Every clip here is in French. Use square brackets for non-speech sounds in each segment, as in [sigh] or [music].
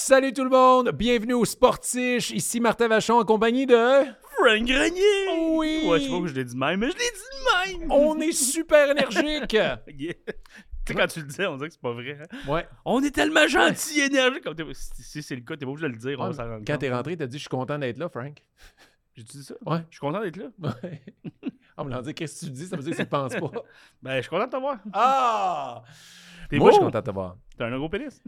Salut tout le monde, bienvenue au Sportiche. Ici Martin Vachon en compagnie de. Frank Grenier! Oui! Ouais, je sais pas que je l'ai dit même, mais je l'ai dit même! On est super énergique! [laughs] Yeah. Tu sais, quand tu le dis, on dirait que c'est pas vrai. hein? Ouais. On est tellement gentil, énergique. Comme si c'est le cas, t'es pas obligé de le dire, on rendre Quand t'es rentré, t'as dit Je suis content d'être là, Frank. J'ai dit ça? Ouais. Je suis content d'être là? [laughs] Ouais. On me l'a dit Qu'est-ce que tu dis? Ça veut dire que tu le penses pas. [laughs] Ben, je suis content de te voir. Ah T'es Moi, je suis content de te voir. T'as un gros pénis.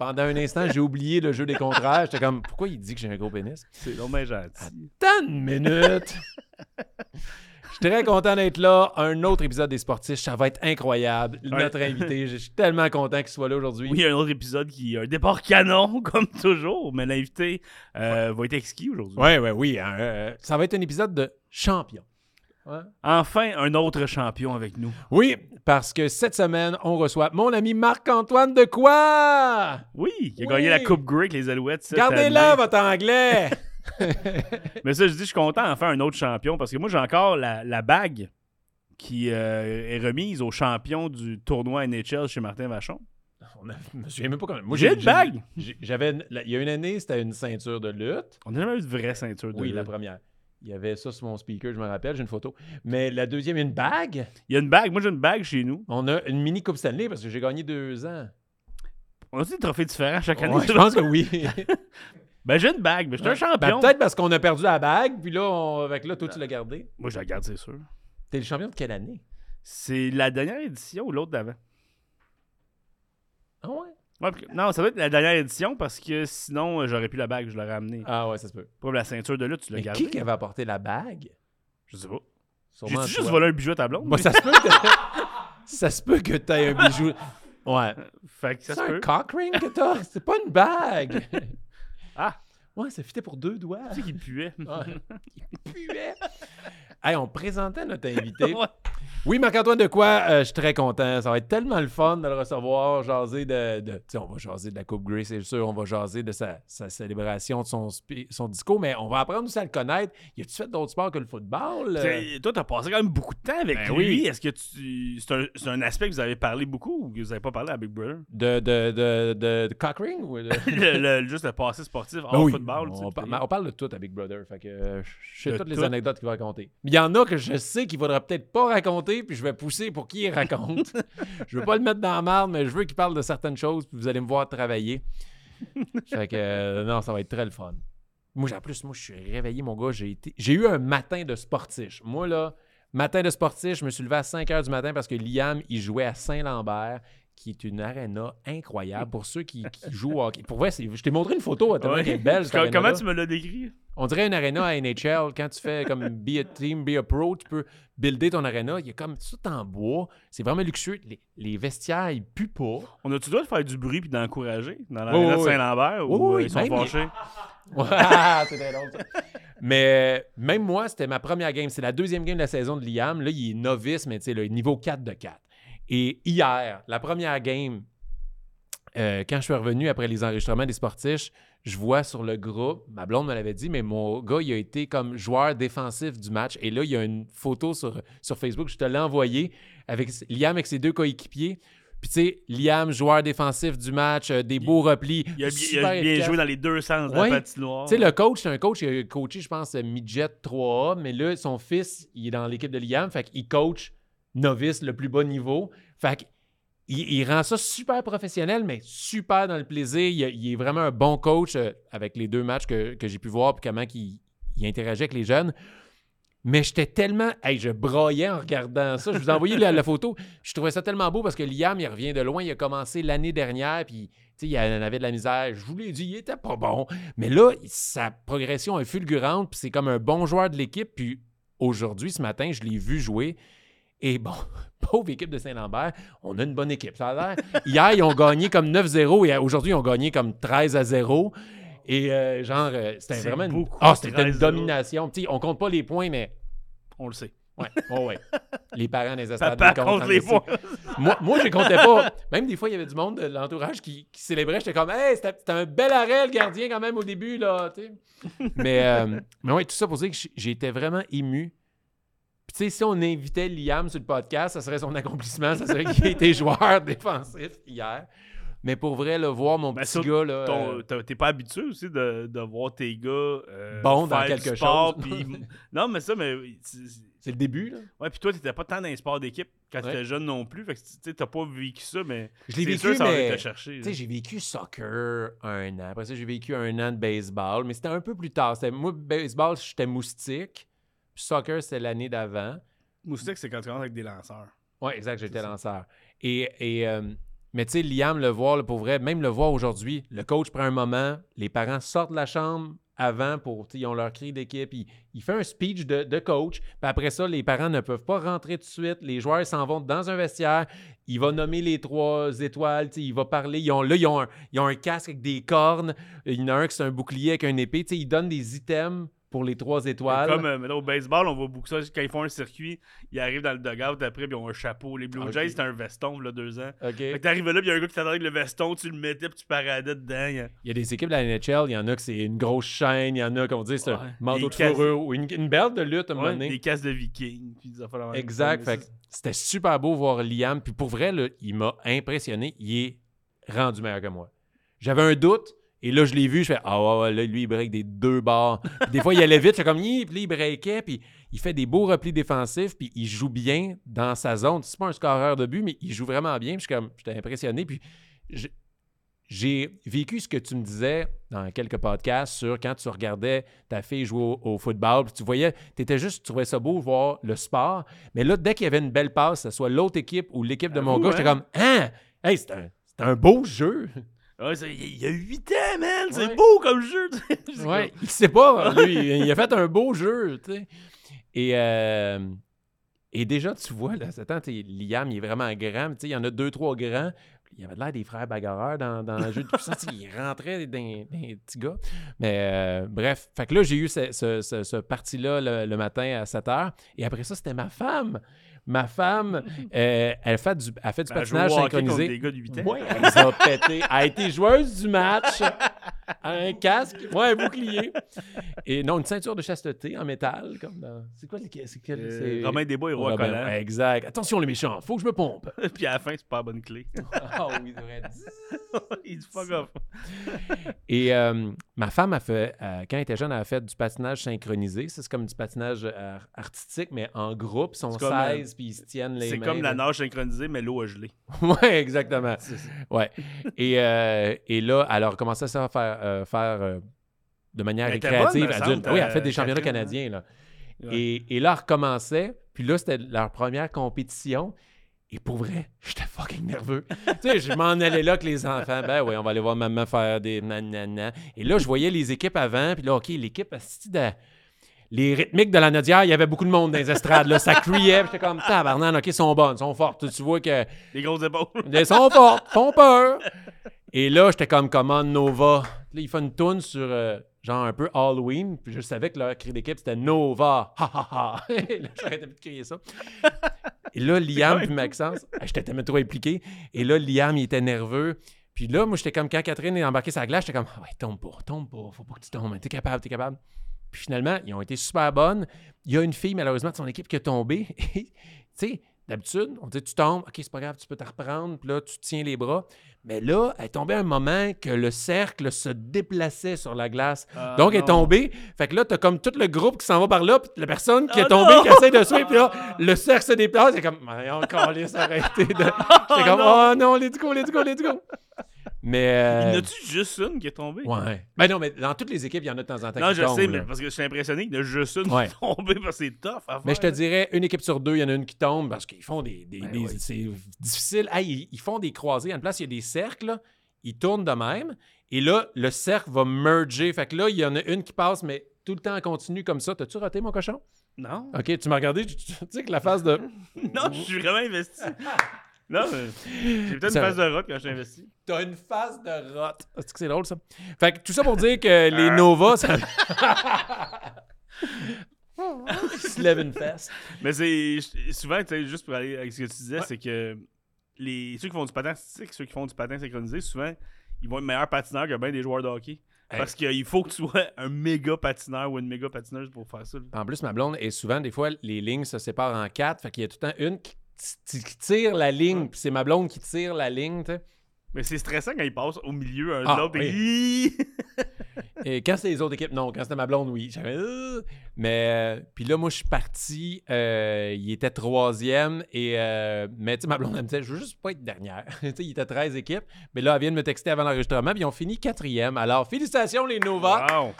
Pendant un instant, j'ai oublié le jeu des contraires. J'étais comme Pourquoi il dit que j'ai un gros pénis? C'est dommage gentil. Attends une minute. Je suis très content d'être là. Un autre épisode des Sportifs. Ça va être incroyable. Notre invité, je suis tellement content qu'il soit là aujourd'hui. Oui, un autre épisode qui a un départ canon, [laughs] comme toujours, mais l'invité euh, va être exquis aujourd'hui. Ouais, oui. hein, euh, ça va être un épisode de champion. Ouais. Enfin, un autre champion avec nous. Oui, parce que cette semaine, on reçoit mon ami Marc-Antoine de quoi? Oui, il a Oui. gagné la Coupe Grey avec les Alouettes. Gardez-la, votre anglais! [laughs] [laughs] Mais ça, je dis, je suis content d'en faire un autre champion parce que moi, j'ai encore la, la bague qui euh, est remise au champion du tournoi NHL chez Martin Vachon. On a- je me souviens même pas comment. Moi, J'ai une bague. J'avais. Il y a une année, c'était une ceinture de lutte. On n'a jamais eu de vraie ceinture de Oui, la lutte. première. Il y avait ça sur mon speaker, je me rappelle, j'ai une photo. Mais la deuxième, une bague? Il y a une bague. Moi, j'ai une bague chez nous. On a une mini Coupe Stanley parce que j'ai gagné deux ans. On a aussi des trophées différents chaque année? Ouais, je pense que oui. [laughs] Ben, j'ai une bague, mais je suis un Ben, champion. Peut-être parce qu'on a perdu la bague, puis là, on... avec là, toi, tu l'as gardé. Moi, je la garde, c'est sûr. T'es le champion de quelle année? C'est la dernière édition ou l'autre d'avant? Ah ouais? Ouais, parce que- non, ça doit être la dernière édition parce que sinon, euh, j'aurais pu la bague, je l'aurais amenée. Ah ouais, ça se peut. Pour la ceinture de lutte, tu l'as Mais gardée. qui qui avait apporté la bague? Je sais pas. Sûrement J'ai juste toi. volé un bijou à ta blonde? Bah, ça se peut que [laughs] ça se peut que t'aies un bijou. [laughs] Ouais. Fait que ça C'est se un peut. cock ring que t'as? C'est pas une bague. [laughs] Ah. Ouais, ça fitait pour deux doigts. Tu sais qu'il puait. Ouais. Il puait. Hey, on présentait notre invité. [laughs] Ouais. Oui, Marc-Antoine de quoi? euh, je suis très content. Ça va être tellement le fun de le recevoir, jaser de. de tu sais, on va jaser de la Coupe Grey, c'est sûr. On va jaser de sa, sa célébration, de son, son discours, mais on va apprendre aussi à le connaître. Y a-tu fait d'autres sports que le football? euh? Toi, t'as passé quand même beaucoup de temps avec Ben lui. oui. Est-ce que tu. C'est un, aspect que vous avez parlé beaucoup ou que vous avez pas parlé à Big Brother? De, de, de, de, de cock ring? Ou de... [laughs] le, le- juste le passé sportif hors Ben oui, football. on, par- on parle de tout avec Brother. Fait que euh, je sais toutes les anecdotes qu'il va raconter. Il y en a que je sais qu'il faudra peut-être pas raconter, puis je vais pousser pour qu'il raconte. [laughs] je veux pas le mettre dans la marde, mais je veux qu'il parle de certaines choses, puis vous allez me voir travailler. fait que euh, non, ça va être très le fun. Moi, en plus, moi, je suis réveillé, mon gars. J'ai été, j'ai eu un matin de sportif. Moi, là, matin de sportif, je me suis levé à 5 h du matin parce que Liam, il jouait à Saint-Lambert, qui est une arena incroyable pour ceux qui, qui jouent au hockey. Pour vrai, c'est- je t'ai montré une photo, tellement Ouais. qu'elle est belle. [laughs] Comment tu me l'as décrit? On dirait une arena à NHL. Quand tu fais comme be a team, be a pro, tu peux builder ton arena. Il y a comme tout en bois. C'est vraiment luxueux. Les, les vestiaires, ils puent pas. On a-tu le droit de faire du bruit puis d'encourager dans la Oui, de Saint-Lambert Oui, ou oui, euh, ils sont les- fâchés? [laughs] C'est très drôle, ça. Mais euh, même moi, c'était ma première game. C'est la deuxième game de la saison de Liam. Là, il est novice, mais tu sais, niveau 4 de 4. Et hier, la première game, euh, quand je suis revenu après les enregistrements des sportifs, je vois sur le groupe, ma blonde me l'avait dit, mais mon gars, il a été comme joueur défensif du match. Et là, il y a une photo sur, sur Facebook, je te l'ai envoyée, avec Liam avec ses deux coéquipiers. Puis tu sais, Liam, joueur défensif du match, euh, des beaux replis. Il a, bien- il super a bien efficace. joué dans les deux sens de Ouais. la patinoire. Tu sais, le coach, c'est un coach qui a coaché, je pense, Midget 3A, mais là, son fils, il est dans l'équipe de Liam, fait qu'il coach novice, le plus bas niveau. Fait il rend ça super professionnel, mais super dans le plaisir. Il, est vraiment un bon coach euh, avec les deux matchs que, j'ai pu voir, puis comment il, il avec les jeunes. Mais j'étais tellement. Hey, je broyais en regardant ça. Je vous ai envoyé la, photo. Je trouvais ça tellement beau parce que Liam, il revient de loin. Il a commencé l'année dernière, puis il en avait de la misère. Je vous l'ai dit, il était pas bon. Mais là, sa progression est fulgurante, puis c'est comme un bon joueur de l'équipe. Puis aujourd'hui, ce matin, je l'ai vu jouer. Et bon, [laughs] pauvre équipe de Saint-Lambert, on a une bonne équipe. Ça a l'air. Hier, ils ont gagné comme 9-0 et aujourd'hui, ils ont gagné comme 13 à 0. Et euh, genre, euh, c'était vraiment une. Ah, c'était une 13-0. domination. Tu sais, on compte pas les points, mais. On le sait. Ouais, oh ouais. [laughs] Les parents des estades comptent compte les points. Moi, moi je comptais pas. Même des fois, il y avait du monde de l'entourage qui, qui célébrait. J'étais comme, hey, c'était un bel arrêt, le gardien, quand même, au début, là. mais, euh, [laughs] mais ouais, tout ça pour dire que j- j'ai été vraiment ému. Puis, tu sais, si on invitait Liam sur le podcast, ça serait son accomplissement. Ça serait qu'il ait été joueur [laughs] défensif hier. Mais pour vrai, le voir mon Ben, petit gars, là. Ton- euh, T'es pas habitué aussi de, de voir tes gars euh, Bon dans quelque sport, chose. [laughs] non, mais ça, mais. c'est- c'est le début, là. Ouais, puis toi, t'étais pas tant dans les sports d'équipe quand Ouais. t'étais jeune non plus. Fait que tu t'as pas vécu ça, mais. Je l'ai c'est vécu, sûr, ça mais- te chercher. Tu sais, j'ai vécu soccer un an. Après ça, j'ai vécu un an de baseball, mais c'était un peu plus tard. C'était- Moi, baseball, j'étais moustique. Soccer, c'était l'année d'avant. Moustique, c'est quand tu commences avec des lanceurs. Oui, exact, j'étais C'est lanceur. Et, et, euh, mais tu sais, Liam, le voir, là, pour vrai, même le voir aujourd'hui, le coach prend un moment, les parents sortent de la chambre avant pour, ils ont leur cri d'équipe, il, il fait un speech de, de coach, puis après ça, les parents ne peuvent pas rentrer tout de suite, les joueurs s'en vont dans un vestiaire, il va nommer les trois étoiles, il va parler, ils ont, là, ils ont, un, ils ont un casque avec des cornes, il y en a un qui c'est un bouclier avec une épée, tu sais, ils donnent des items pour les trois étoiles. Comme euh, maintenant, au baseball, on voit beaucoup ça. Quand ils font un circuit, ils arrivent dans le dugout après, puis ils ont un chapeau. Les Blue Ok. Jays, c'était un veston, là, deux ans. OK. Fait que t'arrivais là, puis il y a un gars qui t'attendait avec le veston, tu le mettais, puis tu paradais dedans. il y a- Il y a des équipes de la NHL, il y en a que c'est une grosse chaîne, il y en a, comme on dit, c'est Ouais. un manteau Des de fourrure ou une, une belle de lutte à un moment donné. des casques de vikings, puis des affaires. Exact. Fait c'était super beau voir Liam. Puis pour vrai, là, il m'a impressionné. Il est rendu meilleur que moi. J'avais un doute. Et là, je l'ai vu, je fais Ah ouais, ouais, là, lui, il break des deux barres. Puis des fois, il allait vite, je fais comme puis là, il breakait, puis il fait des beaux replis défensifs, puis il joue bien dans sa zone. C'est pas un scoreur de but, mais il joue vraiment bien. Puis je suis comme, j'étais impressionné. Puis j'ai vécu ce que tu me disais dans quelques podcasts sur quand tu regardais ta fille jouer au, au football, puis tu voyais, tu étais juste, tu trouvais ça beau voir le sport. Mais là, dès qu'il y avait une belle passe, que ce soit l'autre équipe ou l'équipe de mon Avoue, gars, j'étais hein? comme Hein? Hey, c'est un, c'est un beau jeu! Ouais, ça- il y a 8 ans, man! C'est Ouais. beau comme jeu! [laughs] Ouais, il sait pas, lui, il a fait un beau jeu, tu sais. Et, euh, et déjà, tu vois, là, attends, Liam, il est vraiment grand, tu sais, il y en a deux, trois grands. Il avait l'air des frères bagarreurs dans, dans le jeu de puissance. il rentrait dans des petits gars. Mais euh, bref, fait que là, j'ai eu ce, ce- ce- ce parti-là le, le matin à 7 h. Et après ça, c'était ma femme. Ma femme, [laughs] euh, elle fait du, elle fait du Ben, patinage synchronisé. des gars de 8 ans. Oui, elle les a pété. Elle a été joueuse du match. [laughs] Un casque, ouais, un bouclier. Et non, une ceinture de chasteté en métal. comme dans- C'est quoi les. C'est quel- Euh, c'est- Romain Desbois et Roi Robin- Collant. Exact. Attention, les méchants, faut que je me pompe. [laughs] Puis à la fin, c'est pas la bonne clé. [laughs] Ah oui, c'est [laughs] il dit fuck off. Et euh, ma femme a fait, euh, quand elle était jeune, elle a fait du patinage synchronisé. C'est comme du patinage euh, artistique, mais en groupe. Ils sont C'est comme, euh, 16 puis ils se tiennent les C'est mains. comme la nage synchronisée, mais l'eau a gelé. Oui, exactement. Ouais. Et, et là, elle a recommencé à faire, euh, faire euh, de manière récréative, bonne, me adulte. semble, oui, elle a fait euh, des championnats hein? canadiens. Là. Ouais. Et, et là, elle recommençait. Puis là, c'était leur première compétition. Et pour vrai, [laughs] j'étais fucking nerveux. tu sais, je m'en allais là avec les enfants. Ben oui, on va aller voir maman faire des nanana. Et là, je voyais les équipes avant. Puis là, OK, l'équipe, asti de... les rythmiques de la Nodière, il y avait beaucoup de monde dans les estrades. Là. Ça criait. J'étais comme, tabarnak, OK, ils sont bonnes, ils sont fortes. Tu vois que Les grosses épaules. [laughs] ils sont fortes, font peur. Et là, j'étais comme Command Nova. Là, il fait une toune sur euh, genre un peu Halloween. Puis je savais que leur cri d'équipe, c'était Nova. Ha ha ha. [laughs] Là, j'arrêtais plus de crier ça. Et là, Liam puis Maxence, ah, j'étais tellement trop impliqué. Et là, Liam, il était nerveux. Puis là, moi, j'étais comme quand Catherine est embarquée sur la glace, j'étais comme, Ah ouais, tombe pas, tombe pas, faut pas que tu tombes. T'es capable, t'es capable. Puis finalement, ils ont été super bonnes. Il y a une fille, malheureusement, de son équipe qui est tombée. [laughs] Tu sais, d'habitude, on dit tu tombes, OK, c'est pas grave, tu peux te reprendre, puis là, tu tiens les bras. Mais là, elle est tombée à un moment que le cercle se déplaçait sur la glace. Ah, Donc, elle est tombée. Fait que là, t'as comme tout le groupe qui s'en va par là, puis la personne qui Ah est tombée, non! qui essaie de suivre, puis là, le cercle se déplace. C'est comme, encore les arrêter de. [laughs] J'étais comme, non! oh non, let's go, let's go, let's go. Mais. euh, Il y en a-tu juste une qui est tombée? Ouais. Ben non, mais dans toutes les équipes, il y en a de temps en temps Non, qui je sais, là. mais parce que je suis impressionné qu'il y en a juste une Ouais. qui est tombée parce que c'est tough à faire. Mais je te dirais, une équipe sur deux, il y en a une qui tombe parce qu'ils font des. des- Ben des-. C'est difficile. Hey, ils, ils font des croisées. En place, il y a des cercles. là. Ils tournent de même. Et là, le cercle va merger. Fait que là, il y en a une qui passe, mais tout le temps en continu comme ça. T'as-tu raté, mon cochon? Non. OK, tu m'as regardé. Tu sais que la phase de. [laughs] Non, je suis vraiment investi. [laughs] non, mais j'ai peut-être une phase de rock quand investi. T'as une phase de rot. Que c'est drôle, ça. Fait que tout ça pour dire que les Nova, ça. [laughs] Ils se lèvent une fesse. Mais c'est souvent, tu sais, juste pour aller avec ce que tu disais, c'est que les ceux qui font du patin artistique, ceux qui font du patin synchronisé, souvent, ils vont être meilleurs patineurs que bien des joueurs de hockey. Parce qu'il faut que tu sois un méga patineur ou une méga patineuse pour faire ça. En plus, ma blonde est souvent, des fois, les lignes se séparent en quatre. Fait qu'il y a tout le temps une qui, qui- tire la ligne, puis c'est ma blonde qui tire la ligne, tu sais. Mais c'est stressant quand il passe au milieu un Ah, l'autre. et- [laughs] Et quand c'était les autres équipes, non. Quand c'était ma blonde, oui. J'avais. euh, Mais. euh, Puis là, moi, je suis parti. euh, il était troisième. Et. euh, Mais tu sais, ma blonde, elle me disait, je veux juste pas être dernière. [laughs] tu sais, il était 13 équipes. Mais là, elle vient de me texter avant l'enregistrement. Puis ils ont fini quatrième. Alors, félicitations, les Nova. Wow.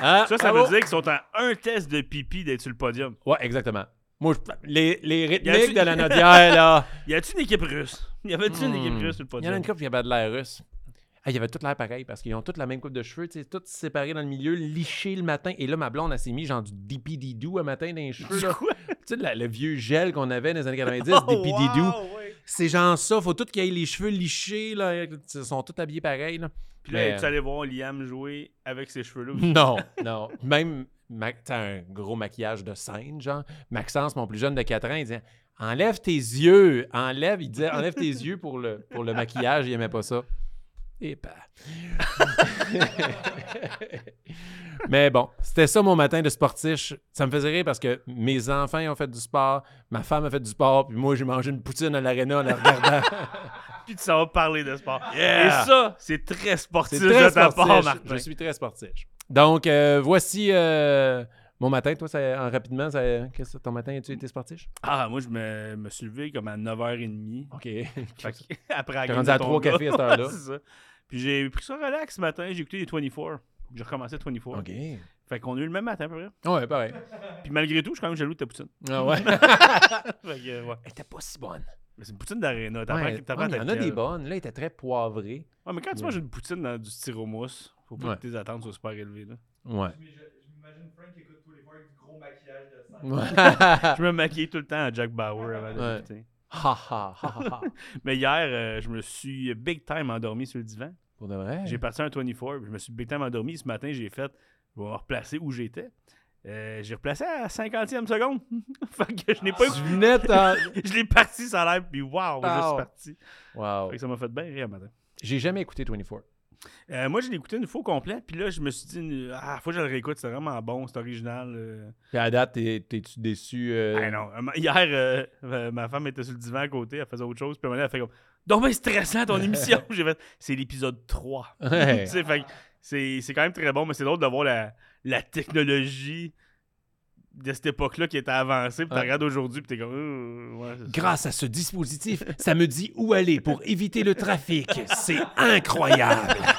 Hein? Ça, ça Bravo. veut dire qu'ils sont en un test de pipi d'être sur le podium. Ouais, exactement. Moi, je- les, les rythmiques de la Nodière, là. [laughs] Y a-tu une équipe russe? Y avait-tu une équipe Hmm. russe sur le Il y en podium? a une couple qui avait de l'air russe. Ah, il y avait tout l'air pareil parce qu'ils ont toutes la même coupe de cheveux, tu sais, toutes séparées dans le milieu, lichées le matin. Et là, ma blonde, elle s'est mis genre du dipididou un matin dans les cheveux. Du là. quoi? Tu sais, la- le vieux gel qu'on avait dans les années 90, [laughs] Oh, dipididou. wow, ouais. C'est genre ça, faut tout qu'ils aient les cheveux lichés, là. Ils sont tous habillés pareil, là. Puis là, Mais- tu allais voir Liam jouer avec ses cheveux-là. Non, [laughs] non. Même, un gros maquillage de scène, genre. Maxence, mon plus jeune de 4 ans, il disait Enlève tes yeux, enlève. Il disait Enlève tes yeux pour le, pour le maquillage, il aimait pas ça. Et pas. [laughs] Mais bon, c'était ça mon matin de sportif. Ça me faisait rire parce que mes enfants ils ont fait du sport, ma femme a fait du sport, puis moi j'ai mangé une poutine à l'aréna en la regardant. [laughs] Puis tu vas parler de sport. Yeah! Et ça, c'est très sportif très de ta part, Martin. Je suis très sportif. Donc, euh, voici euh, mon matin. Toi, ça, en rapidement, ça, qu'est-ce que ton matin, as-tu été sportif? Ah, moi, je me, me suis levé comme à 9h30. OK. [laughs] Fait [laughs] après la rendu à trois cafés à cette heure-là. [laughs] C'est ça. Puis j'ai pris ça relax ce matin. J'ai écouté les 24. J'ai recommencé 24. OK. Fait qu'on a eu le même matin, à peu près. Ouais, pareil. Puis malgré tout, je suis quand même jaloux de ta poutine. Ah ouais? Fait que, ouais. Elle était pas si bonne. Mais c'est une poutine d'aréna. T'apprends Ouais, il y en a des bonnes. Là, elle était très poivrée. Ouais, mais quand tu manges une poutine dans du styromousse, faut pas Ouais. que tes attentes soient super élevées. Là. Ouais. Je m'imagine Frank qui écoute tous les fois avec du gros maquillage de sang. [laughs] Je me maquillais tout le temps à Jack Bauer avant de Ouais. Ha ha ha ha. [laughs] Mais hier, euh, je me suis big time endormi sur le divan. Pour de vrai? J'ai parti un 24, puis je me suis big time endormi. Ce matin, j'ai fait, je vais me replacer où j'étais. Euh, j'ai replacé à 50e seconde. [laughs] fait que je n'ai pas venais t'en... Je l'ai parti, ça a l'air, puis waouh, je Wow. suis parti. Wow. Fait que ça m'a fait bien rire matin. J'ai jamais écouté 24. Euh, moi, je l'ai écouté une fois au complet, puis là, je me suis dit, ah, faut que je le réécoute, c'est vraiment bon, c'est original. euh. Puis à date, t'es- t'es-tu déçu? euh? Ah non, euh, hier, ma femme était sur le divan à côté, elle faisait autre chose, puis à un moment donné, elle fait comme, donc ben stressant ton [laughs] émission. J'ai fait, c'est l'épisode 3. [laughs] Ouais. Tu sais, fait que c'est quand même très bon, mais c'est drôle de voir la, la technologie de cette époque-là qui était avancée, puis tu regardes aujourd'hui, puis t'es comme, ouais. Grâce à ce dispositif, ça me dit où aller pour éviter le trafic. C'est incroyable. [laughs]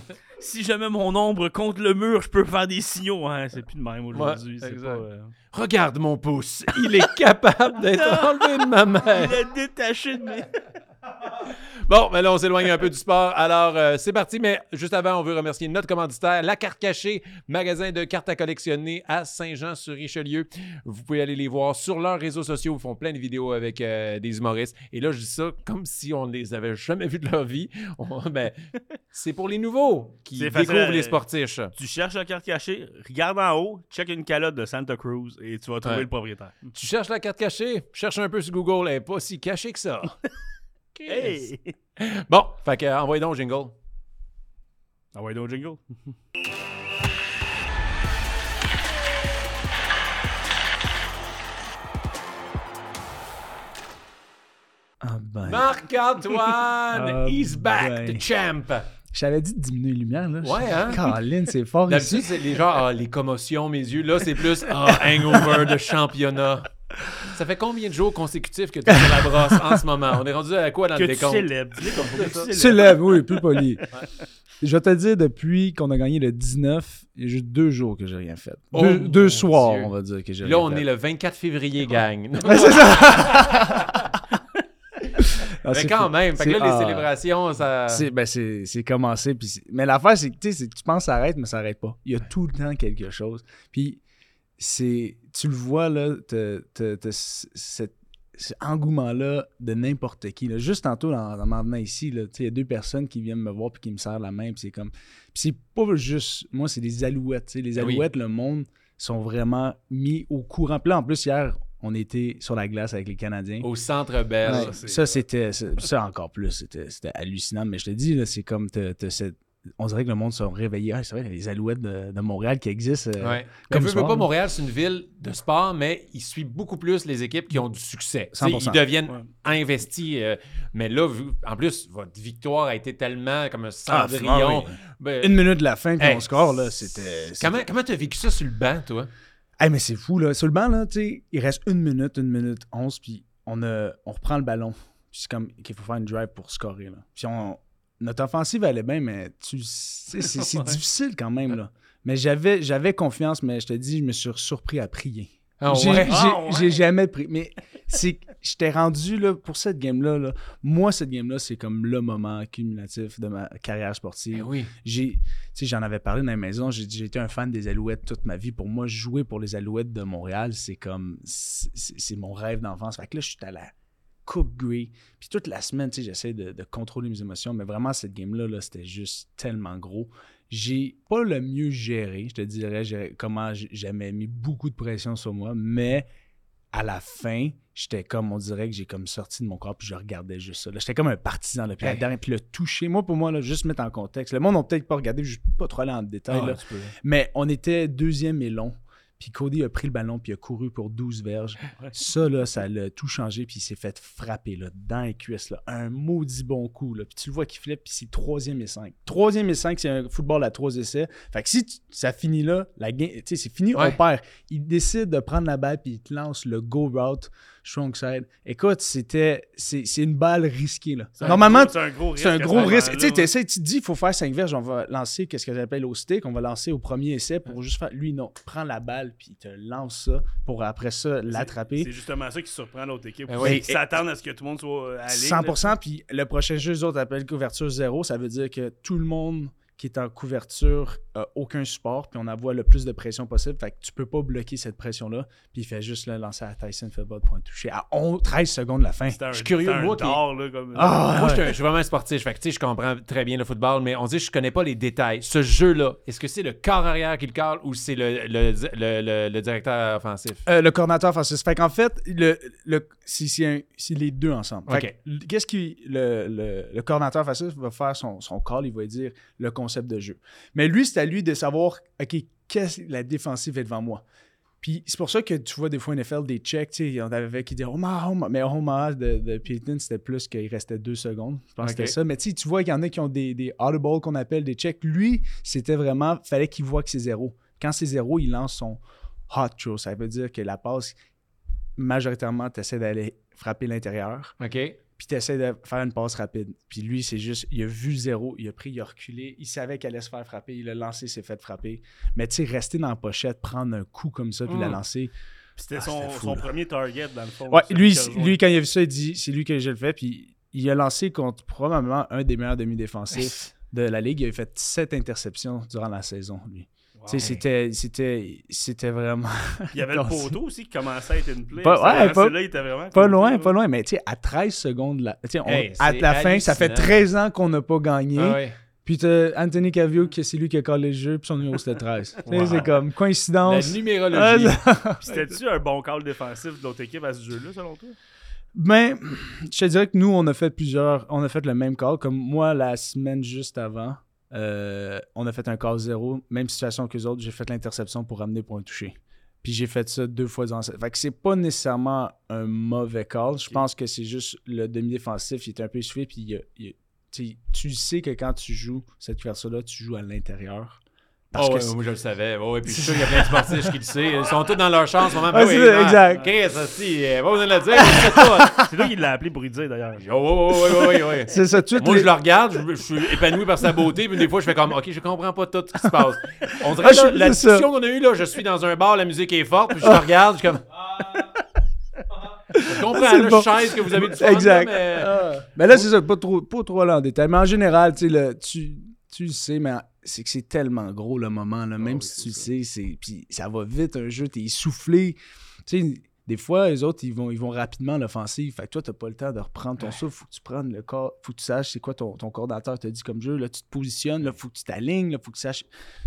[laughs] Si je mets mon ombre contre le mur, je peux faire des signaux. Hein, c'est plus de même aujourd'hui. Ouais, euh, Regarde mon pouce, il est capable d'être [laughs] enlevé de ma main. Il a détaché de mes. [laughs] Bon, ben là, on s'éloigne un peu du sport. Alors, euh, c'est parti. Mais juste avant, on veut remercier notre commanditaire, La Carte Cachée, magasin de cartes à collectionner à Saint-Jean-sur-Richelieu. Vous pouvez aller les voir sur leurs réseaux sociaux. Ils font plein de vidéos avec euh, des humoristes. Et là, je dis ça comme si on ne les avait jamais vus de leur vie. [laughs] On- ben, c'est pour les nouveaux qui facile découvrent à- les sportifs. Tu cherches la carte cachée, regarde en haut, check une calotte de Santa Cruz et tu vas trouver Ouais. le propriétaire. Tu cherches la carte cachée, cherche un peu sur Google, elle n'est pas si cachée que ça. [laughs] Hey! [laughs] Bon, fait que, envoyez donc jingle. Ah ouais, donc jingle. [laughs] Ah ben. Marc-Antoine, Ah he's back, ben. the champ. Je t'avais dit de diminuer les lumières, là. Ouais, hein? [laughs] Caroline, c'est fort D'habitude, ici. c'est les gens, ah, les commotions, mes yeux. Là, c'est plus, ah, hangover de championnat. Ça fait combien de jours consécutifs que tu es sur la brosse en ce moment? On est rendu à quoi dans Que le décompte? tu célèbres. oui, plus poli. Je vais te dire, depuis qu'on a gagné le 19, il y a juste deux jours que j'ai rien fait. Oh, deux deux soirs, Dieu. on va dire que j'ai Là, rien on fait. est le 24 février, gang. [laughs] Ouais, c'est ça! [laughs] Ah, Mais quand fou. même, fait que là, les ah, célébrations, ça... C'est ben c'est c'est commencé puis mais l'affaire c'est que tu sais c'est que tu penses que ça arrête mais ça arrête pas. Il y a tout le temps quelque chose. Puis c'est tu le vois là t'as- t'as- t'as c- cet, cet engouement là de n'importe qui là. Juste tantôt en, en m'en venant ici il y a deux personnes qui viennent me voir puis qui me serrent la main puis c'est comme puis c'est pas juste moi c'est des alouettes, les Ah oui. alouettes le monde sont vraiment mis au courant. Puis là en plus hier on était sur la glace avec les Canadiens. Au Centre Bell. Ouais, ça, c'était. Ça, ça, encore plus, c'était c'était hallucinant. Mais je te dis, là, c'est comme t'as t'as cette on dirait que le monde s'est réveillé. Ah, c'est vrai, il y a les Alouettes de, de Montréal qui existent. euh, Ouais. comme Comme veux, pas. Montréal, c'est une ville de sport, mais il suit beaucoup plus les équipes qui ont du succès. Tu sais, 100%. Ils deviennent Ouais. investis. euh, mais là, vu- en plus, votre victoire a été tellement comme un cendrillon. ah oui. Ben, Une minute de la fin, puis Hey, on score, là, c'était... Comment comment t'as vécu ça sur le banc, toi? Hey, mais c'est fou, là. Sur le banc, là, tu sais, il reste une minute, une minute onze, puis on, a, on reprend le ballon. Puis c'est comme qu'il faut faire une drive pour scorer, là. Puis on, notre offensive allait bien, mais tu sais, c'est [laughs] Ouais. difficile quand même, là. Mais j'avais j'avais confiance, mais je te dis, je me suis surpris à prier. Ah, J'ai ouais? Ah, ouais? jamais pris. Mais c'est j'étais rendu là pour cette game-là. Là, moi, cette game-là, c'est comme le moment cumulatif de ma carrière sportive. Oui. J'ai, tu sais, j'en avais parlé dans la maison. J'ai j'ai été un fan des Alouettes toute ma vie. Pour moi, jouer pour les Alouettes de Montréal, c'est comme, c'est c'est mon rêve d'enfance. Fait que là, je suis à la Coupe Grey. Puis toute la semaine, tu sais, j'essaie de, de contrôler mes émotions. Mais vraiment, cette game-là, là, c'était juste tellement gros. J'ai pas le mieux géré, je te dirais, comment j'avais mis beaucoup de pression sur moi, mais à la fin, j'étais comme, on dirait que j'ai comme sorti de mon corps, puis je regardais juste ça. J'étais comme un partisan, là, puis, Hey. dernière- puis le toucher, moi, pour moi, là, juste mettre en contexte, le monde n'a peut-être pas regardé, je ne pas trop aller en détail, Ah, là. tu peux. mais on était deuxième et long, puis Cody a pris le ballon, puis il a couru pour 12 verges. [laughs] Ouais. Ça, là, ça l'a tout changé, puis il s'est fait frapper, là, dans les cuisses, là. Un maudit bon coup, là. Puis tu le vois qu'il flippe, puis c'est troisième et cinq. Troisième et cinq, c'est un football à trois essais. Fait que si tu- ça finit là, la game, tu sais, c'est fini, Ouais. on perd. Il décide de prendre la balle, puis il te lance le go route, strong side. Écoute, c'était, c'est c'est une balle risquée, là. C'est Normalement, gros- c'est un gros risque. c'est un à gros ce risque. Tu sais, tu te dis, il faut faire 5 verges, on va lancer, qu'est-ce que j'appelle au stick, on va lancer au premier essai pour juste faire. Lui, non, prends la balle, puis il te lance ça pour après ça l'attraper. C'est justement ça qui surprend l'autre équipe. Ben oui. Ils s'attendent à ce que tout le monde soit ligne, 100%, puis le prochain jeu, eux autres appellent couverture zéro. Ça veut dire que tout le monde qui est en couverture a aucun support, puis on envoie le plus de pression possible. Fait que tu peux pas bloquer cette pression-là. Puis il fait juste le lancer à Tyson Football pour un toucher à 11 13 secondes de la fin. Un, Je suis curieux, un moi, là, comme... Ah, Moi, je suis ouais. un- je suis vraiment sportif. Fait que, tu sais, je comprends très bien le football, mais on dit que je connais pas les détails. Ce jeu-là, est-ce que c'est le corps arrière qui le cale ou c'est le, le, le, le- le directeur offensif? Euh, le coordinateur offensif. Fait qu'en fait, le, le, c'est, les deux ensemble. Que, qu'est-ce qui. Le, le, le coordinateur offensif va faire son, son call, il va dire le concept de jeu. Mais lui, c'est à lui de savoir, OK, qu'est-ce la défensive est devant moi. Puis c'est pour ça que tu vois des fois NFL des checks, tu sais, il y en avait qui disaient Omaha, Omaha. Mais Omaha de, de Peyton, c'était plus qu'il restait deux secondes. Je pense que c'était ça. Mais tu vois qu'il y en a qui ont des, des audibles qu'on appelle des checks. Lui, c'était vraiment, fallait qu'il voit que c'est zéro. Quand c'est zéro, il lance son hot throw. Ça veut dire que la passe, majoritairement, tu essaies d'aller frapper l'intérieur, OK? Puis tu essaies de faire une passe rapide. Puis lui, c'est juste, il a vu zéro, il a pris, il a reculé, il savait qu'elle allait se faire frapper, il a lancé, il s'est fait frapper. Mais tu sais, rester dans la pochette, prendre un coup comme ça, puis la Mm. lancer. C'était Ah, son, fou, premier target, dans le fond. Ouais, lui, lui, quand il a vu ça, il dit c'est lui que je le fais. Puis il a lancé contre probablement un des meilleurs demi-défensifs de la ligue. Il a fait sept interceptions durant la saison, lui. Wow. Tu sais, c'était, c'était, c'était vraiment. [laughs] Il y avait le poteau aussi qui commençait à être une play. Pas- ouais, pas- là il était vraiment Pas côté, loin, là. pas loin, mais tu sais, à 13 secondes, là, on- Hey, à la fin, ça fait hallucinant. 13 ans qu'on n'a pas gagné. Ah ouais. Puis t'as Anthony Cavio, qui c'est lui qui a collé le jeu, puis son numéro c'était 13. [laughs] Tu sais, Wow. C'est comme La coïncidence. numérologie. Ah, c'était-tu un bon call défensif de l'autre équipe à ce jeu-là, selon toi? Ben, je te dirais que nous, on a fait plusieurs. On a fait le même call. Comme moi, la semaine juste avant, euh, on a fait un call zéro. Même situation que les autres, j'ai fait l'interception pour ramener pour un toucher. Puis j'ai fait ça deux fois dans cette. Fait que c'est pas nécessairement un mauvais call. Je pense que c'est juste le demi-défensif, il était un peu essoufflé. Puis il il tu sais que quand tu joues cette couverture-là, tu joues à l'intérieur. Parce Oh, que ouais, moi je le savais. Oh, ouais, puis je suis sûr qu'il y a plein de sportifs qui le savent. Ils sont tous dans leur chance en ce moment. Ouais, Ben c'est oui, exact. Si, euh, pas besoin de le dire. [laughs] c'est toi. C'est toi qui l'as appelé pour y dire, d'ailleurs. Oh, oh, oh, ouais, ouais, ouais. c'est ça, suite, Moi, les- je le regarde, je, je suis épanoui par sa beauté, puis des fois, je fais comme, OK, je comprends pas tout ce qui se passe. On dirait Ah, que la c'est discussion qu'on a eue, là, je suis dans un bar, la musique est forte, puis je le regarde, je suis comme. Je comprends, Ah, c'est là, bon. je sais que vous avez du fun, Exact. là, mais... Ah. Mais là, c'est ça, pas trop, pas trop aller en détail. Mais en général, tu sais, le- tu, tu le sais, mais c'est que c'est tellement gros le moment. Là, même oui, si tu le sais, c'est, puis ça va vite un jeu, t'es essoufflé. Tu sais, des fois, les autres, ils vont, ils vont rapidement à l'offensive. Fait que toi, t'as pas le temps de reprendre ton souffle. Faut que tu prennes le corps. Faut que tu saches c'est quoi ton, ton coordinateur t'a dit comme jeu. Là, tu te positionnes. Là, faut que tu t'alignes. Là, faut que tu saches.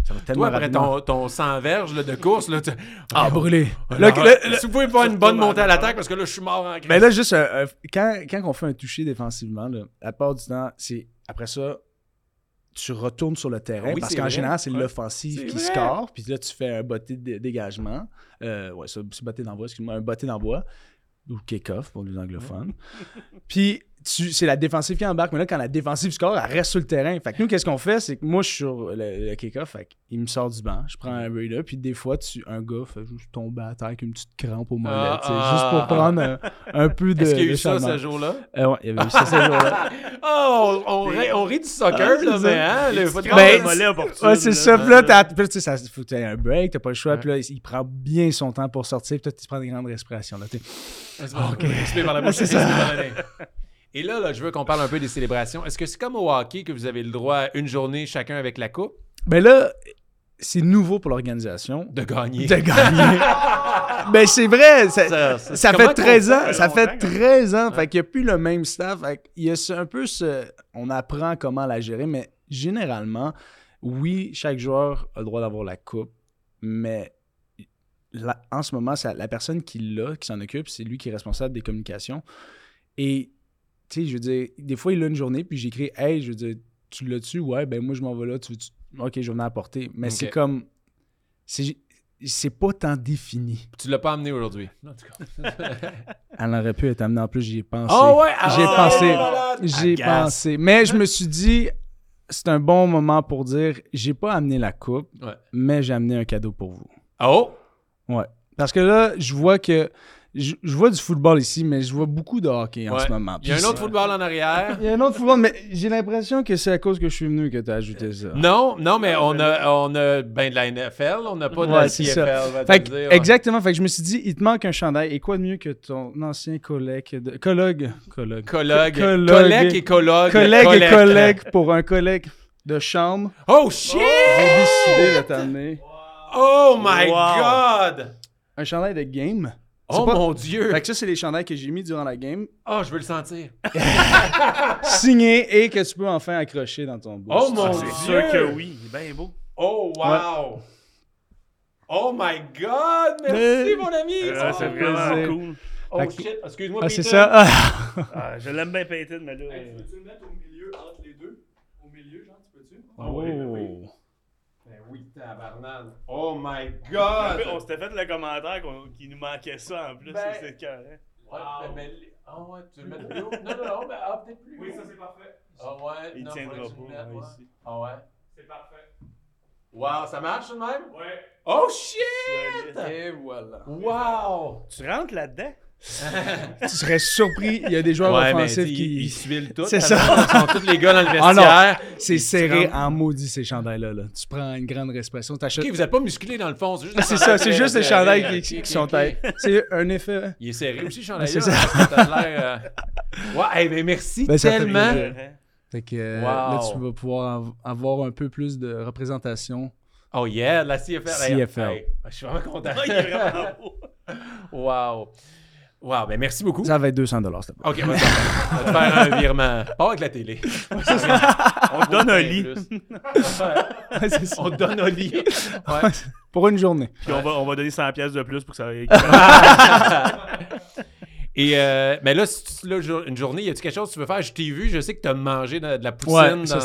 Ça va tellement Toi, après rapidement. ton, ton 100 verges là, de course, là, tu... Ah, brûlé. Là, Là, là- si vous pouvez pas une bonne montée à l'attaque, parce que là, je suis mort en crise. Mais là, juste, euh, euh, quand, quand on fait un toucher défensivement, la part du temps, c'est après ça, tu retournes sur le terrain Oui, parce qu'en général, c'est l'offensive qui vrai. score. Puis là, tu fais un botté de dégagement. Euh, ouais, c'est botté d'envoi, excuse-moi, un botté d'envoi. Ou kick-off pour les anglophones. Puis c'est la défensive qui embarque. Mais là, quand la défensive score, elle reste sur le terrain. Fait que nous, qu'est-ce qu'on fait? C'est que moi, je suis sur le, le kick-off. Fait qu'il me sort du banc. Je prends un raider. Puis des fois, tu, un gars fait juste tomber à terre avec une petite crampe au mollet. Ah, ah, juste pour prendre un, un peu de. Est-ce qu'il y a eu ça ce jour-là? Euh, ouais, il y avait eu ça ce jour-là. [laughs] Oh, on, on rit, on rit du soccer, Ah, là, mais ça. hein, le crampes Ben, le mollet opportun, Ouais, c'est ça. Puis là, tu sais, ça faut que tu aies un break, t'as pas le choix. Ouais. Puis là, il, il prend bien son temps pour sortir. Puis toi, tu prends des grandes respirations. Là, t'es- bouche, [laughs] c'est nez. Et là, là, je veux qu'on parle un peu des célébrations. Est-ce que c'est comme au hockey que vous avez le droit à une journée chacun avec la coupe? Ben là, c'est nouveau pour l'organisation de gagner? de gagner. [laughs] ben c'est vrai, ça, Ça- ça, ça- fait comment 13 qu'on ans, ça fait longtemps, quand 13 ans, Ouais. fait qu'il n'y a plus le même staff. Fait qu'il y a un peu ce, on apprend comment la gérer, mais généralement, oui, chaque joueur a le droit d'avoir la coupe, mais la- en ce moment, la personne qui l'a, qui s'en occupe, c'est lui qui est responsable des communications. Et, tu sais, je veux dire, des fois, il a une journée, puis j'écris, hey, je veux dire, tu l'as-tu? Ouais, ben moi, je m'en vais là, tu, tu- ok, je vais venir apporter. Mais c'est comme, c'est c'est pas tant défini. Tu l'as pas amené aujourd'hui. [laughs] En tout cas. [laughs] Elle aurait pu être amenée en plus, j'y ai pensé. Oh ouais, J'ai ah, pensé. malade. J'ai pensé. Mais je me suis dit, c'est un bon moment pour dire, j'ai pas amené la coupe, Ouais. mais j'ai amené un cadeau pour vous. Oh! Ouais. Parce que là, je vois que. Je, je vois du football ici, mais je vois beaucoup de hockey en Ouais. ce moment. Il y a un autre football en arrière. Il y a un autre football, mais j'ai l'impression que c'est à cause que je suis venu que tu as ajouté ça. Non, non, mais on a, on a ben de la NFL, on n'a pas de la Ouais, c'est CFL. Fait que- dire. exactement. Fait que je me suis dit, il te manque un chandail. Et quoi de mieux que ton ancien collègue de. Collogue. Collogue. Collègue. Collègue. Collègue et collogue. Collègue et collègue pour un collègue de chambre. Oh shit! J'ai décidé de t'amener Oh my Wow. God! un chandail de game? C'est Oh pas- mon Dieu! Fait que ça, c'est les chandails que j'ai mis durant la game. Oh, je veux le sentir. [laughs] Signés et que tu peux enfin accrocher dans ton boost. Oh, mon Ah, Dieu. c'est sûr que oui. Il est bien beau. Oh wow! Oh my God! Merci mon ami! Ah, c'est oh, vraiment plaisir. cool. oh, que- shit! Excuse-moi, Ah, c'est Peter. ça. [laughs] Ah. Ah, je l'aime bien Peyton, mais là. euh, tu le mettre au milieu entre les deux? Au milieu, genre, tu peux-tu? Oh. Ben oui, tabarnak. Oh my on God! s'était fait le commentaire qu'on- qu'il nous manquait ça en plus. Ben- C'était carré. Ouais, ben, mais- Ah ouais, tu le mets plus haut? Non, non, non, ben, ah, peut-être plus Oui, ça c'est parfait. Ah ouais, Il non, tiendra pas ouais, ici. Ah ouais? C'est parfait. Wow, ça marche tout de même? Ouais. Oh shit! Et voilà. Wow! Tu rentres là-dedans? [laughs] Tu serais surpris, il y a des joueurs Ouais, mais offensifs ils, qui. ils suivent tout. C'est tabarnak. Ils sont tous les gars dans le Ah vestiaire. C'est serré en maudit ces chandails-là. Là. Tu prends une grande respiration. Ok, vous êtes pas musclé dans le fond, c'est juste les c'est ça, chandails c'est très juste les serrés. chandails Ok, qui, ok, qui sont ok. taillés. C'est un effet. Il est serré aussi, chandail c'est ça. parce que t'as l'air, euh, Ouais, hey, ben merci Ben, ça tellement. Fait que euh, Wow. là, tu vas pouvoir av- avoir un peu plus de représentation. Oh yeah, la CFL. CFL. hey, je suis vraiment content. [laughs] il est vraiment beau. wow. Wow, ben merci beaucoup. Ça va être 200 s'il te plaît. Ok, on va te faire- on va te faire un virement. Pas avec la télé. On te donne un lit. On te donne un lit. Ouais. Pour une journée. Puis on va, on va donner 100 pièces de plus pour que ça aille. [laughs] Et euh, mais là, si tu- là, une journée, y a-tu quelque chose que tu veux faire? Je t'ai vu, je sais que t'as mangé de, de la poutine. Ouais, dans- ça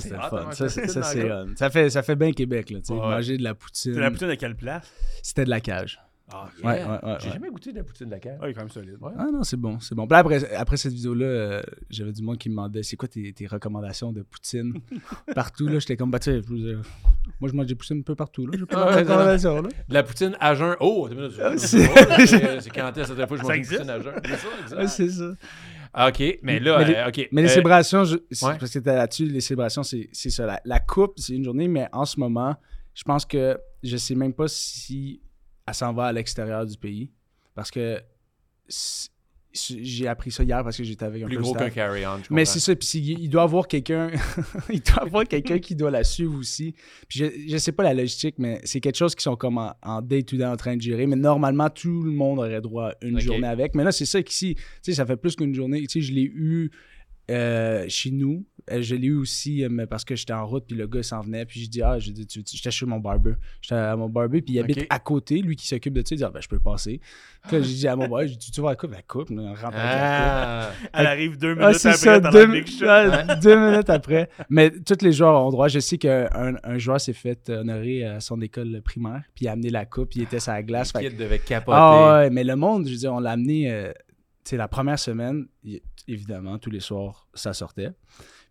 c'était le fun. Ça, ça, fait ça fait bien Québec là, tu sais, Ouais. manger de la poutine. C'est la poutine à quelle place? C'était de la cage. Ah, Ouais, yeah. ouais, ouais, J'ai ouais. jamais goûté de la poutine de la cave. Ah, il est quand même solide. Ouais. Ah non, c'est bon, c'est bon. Puis après, après cette vidéo-là, euh, j'avais du monde qui me demandait c'est quoi tes, tes recommandations de poutine? [laughs] Partout. là J'étais comme, bah, tu sais, dire, moi je mange des poutines un peu partout. là pas de recommandations. Là. De la poutine à jeun. Oh, je- c'est- quand est-ce la fois que je Ça mange une existe? poutine à jeun? C'est ça, exact. Ouais, c'est ça. Ah, OK, mais là, Mais les- euh, OK. Mais les Euh, célébrations, je- c'est- ouais. parce que t'es là-dessus, les célébrations, c'est c'est ça. La, la coupe, c'est une journée, mais en ce moment, je pense que je sais même pas si elle s'en va à l'extérieur du pays. Parce que j'ai appris ça hier parce que j'étais avec un plus peu gros qu'un carry-on, Mais c'est ça, puis il doit avoir quelqu'un, [laughs] il doit avoir quelqu'un qui doit la suivre aussi. Puis je, je sais pas la logistique, mais c'est quelque chose qui sont comme en- en day-to-day en train de gérer. Mais normalement, tout le monde aurait droit à une journée avec. Mais là, c'est ça qu'ici, tu sais, ça fait plus qu'une journée. Tu sais, je l'ai eu euh, chez nous, je l'ai eu aussi euh, mais parce que j'étais en route, puis le gars il s'en venait, puis je dis ah, j'ai dit, tu- j'étais chez mon barber, j'étais à mon barber, puis il habite à côté, lui qui s'occupe de ça, il dit ah, ben je peux passer. Puis j'ai dit à mon barber, j'ai dit, tu vas la coupe, la coupe, on rentre avec la coupe. Ah. Elle arrive deux minutes Ah, c'est après ça, dans deux, la Big deux minutes après. Mais tous les joueurs ont droit. Je sais qu'un un joueur s'est fait honorer à son école primaire, puis il a amené la coupe, il était sur la glace. kid devait capoter. ah ouais, mais le monde, je veux dire, on l'a amené, euh, tu sais, la première semaine, il- évidemment, tous les soirs, ça sortait.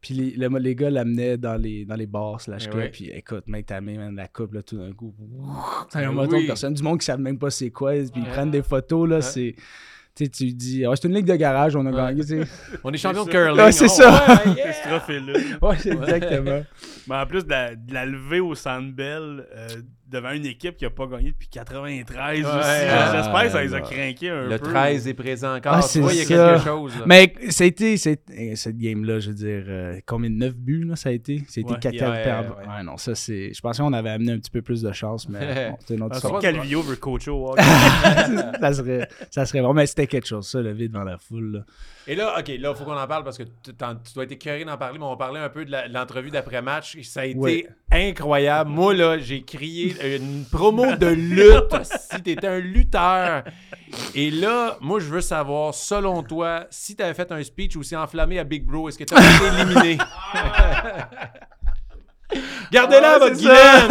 Puis les, le- les gars l'amenaient dans les, dans les bars, slash Eh ouais. puis écoute, mec, t'as mis man, la coupe, là, tout d'un coup. T'as Eh un moton oui. de personnes, du monde qui savent même pas c'est quoi, puis ils prennent des photos, là, Ouais. c'est... Tu sais, tu dis, Ah, c'est une ligue de garage, on a Ouais. gagné. [laughs] On est champion de curling. Ouais, c'est Oh, ça. ouais, [laughs] yeah. Ce trophée-là. Ouais, c'est exactement. [laughs] Mais en plus de la, de la levée au Sandbell euh, devant une équipe qui a pas gagné depuis 93 aussi. Ouais. J'espère que ça les a Ah, craqués un Le peu. 13 est présent encore. Ah, tu c'est vois, il y a quelque chose. là. Mais ça a été, eh, cette game-là, je veux dire, euh, combien de 9 buts, là, ça a été? Ça a été Ouais. 4 Yeah, ouais. Ouais, non, ça, c'est... Je pensais qu'on avait amené un petit peu plus de chance, mais [laughs] bon, c'est une autre Parce histoire. Calvio veut coacher au [laughs] ça, serait, ça serait bon, mais c'était quelque chose, ça, lever devant la foule, là. Et là, OK, là, il faut qu'on en parle parce que tu dois être écœuré d'en parler, mais on va parler un peu de l'entrevue d'après-match. Ça a été Ouais. incroyable. Moi, là, j'ai crié une promo de lutte. si t'étais un lutteur. Et là, moi, je veux savoir, selon toi, si t'avais fait un speech aussi enflammé à Big Bro, est-ce que t'aurais été éliminé? [laughs] [laughs] [laughs] Gardez-la, votre. Guylaine!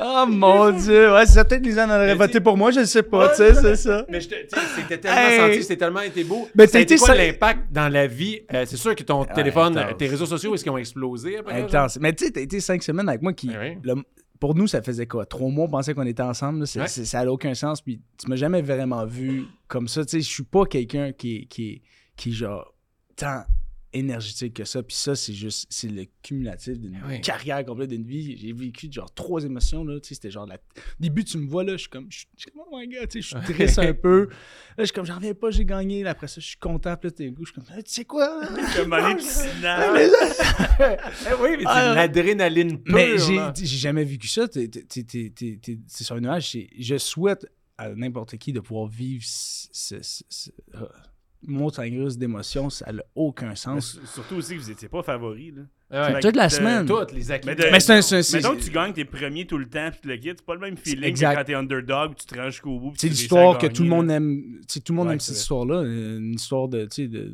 Oh mon dieu! Ouais, c'est peut-être Lisanne aurait Mais voté pour moi, je le sais pas, tu sais, c'est ça. Mais c'était tellement Hey. senti, c'était tellement été beau. Mais ça t'as été quoi ça- l'impact dans la vie? Euh, c'est sûr que ton téléphone, intense. tes réseaux sociaux, est-ce qu'ils ont explosé après? Mais tu sais, t'as été cinq semaines avec moi qui. Ouais, le- pour nous, ça faisait quoi? Trois mois, on pensait qu'on était ensemble. là. Ouais. ça n'a aucun sens. Puis tu m'as jamais vraiment vu comme ça. Tu sais, je suis pas quelqu'un qui, qui, qui, genre, tant énergétique que ça. Puis ça, c'est juste, c'est le cumulatif d'une Ouais. carrière complète d'une vie. J'ai vécu genre trois émotions. Là. Tu sais, c'était genre, la... au début, tu me vois là, je suis comme, je suis je suis comme, oh my god, tu sais, je suis triste un [laughs] peu. Là, je suis comme, j'en reviens pas, j'ai gagné. Là, après ça, je suis content. Puis là, t'es- je suis comme, Ah, tu sais quoi? [laughs] Comme aller de finale. Eh oui, mais c'est Ah, l'adrénaline pure. Mais j'ai jamais vécu ça. C'est sur un nuage. Je souhaite à n'importe qui de pouvoir vivre ce, ce- ce- ce- euh, montagne russe d'émotions. Ça n'a aucun sens. Surtout aussi que vous étiez pas favori. Là. Ouais. Fait Toute la que, semaine. Toutes les acquis. Mais, de- Mais c'est un- c'est un- c'est- Mettons que tu gagnes tes premiers tout le temps puis tu le quittes, c'est pas le même feeling Exact. que quand t'es underdog tu te rends jusqu'au bout. C'est l'histoire à que tout le monde aime. tu sais, Tout le monde Ouais, aime c'est cette histoire-là. euh, Une histoire de, tu sais, de,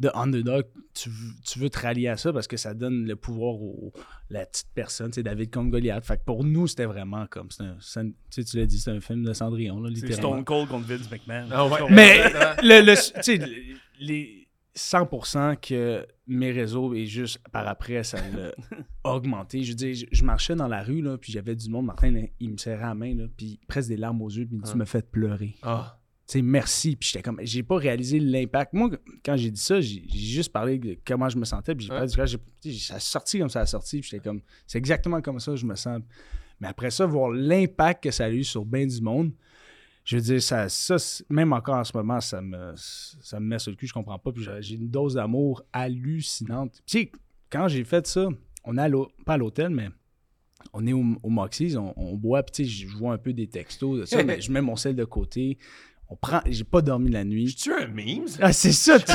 de underdog. Tu, veux- tu veux te rallier à ça parce que ça donne le pouvoir au la petite personne. Tu sais, David contre Goliath. Fait que pour nous, c'était vraiment comme. c'est un- c'est un- tu sais, tu l'as dit, c'est un film de Cendrillon, là, C'est littéralement. Stone Cold contre Vince McMahon. Ah ouais. Mais le, le- tu sais, les 100% que mes réseaux et juste par après, ça l'a [laughs] augmenté. Je veux dire, je, je marchais dans la rue, là, puis j'avais du monde. Martin, il me serrait la main, là, puis presque des larmes aux yeux, puis il me dit, Ah. tu me fais pleurer. Ah. Tu sais, merci. Puis j'étais comme, j'ai pas réalisé l'impact. Moi, quand j'ai dit ça, j'ai juste parlé de comment je me sentais, puis j'ai tu sais, ça a sorti comme ça a sorti, puis j'étais comme, c'est exactement comme ça que je me sens. Mais après ça, voir l'impact que ça a eu sur bien du monde, je veux dire, ça, ça même encore en ce moment, ça me, ça me met sur le cul, je comprends pas. Puis j'ai- une dose d'amour hallucinante. Tu sais, quand j'ai fait ça, on est à pas à l'hôtel, mais on est au, au Moxie's, on, on boit, puis tu sais, je vois un peu des textos de ça, mais je mets mon sel de côté. On prend, j'ai pas dormi la nuit. Je tu un meme? Ah, c'est ça, tu,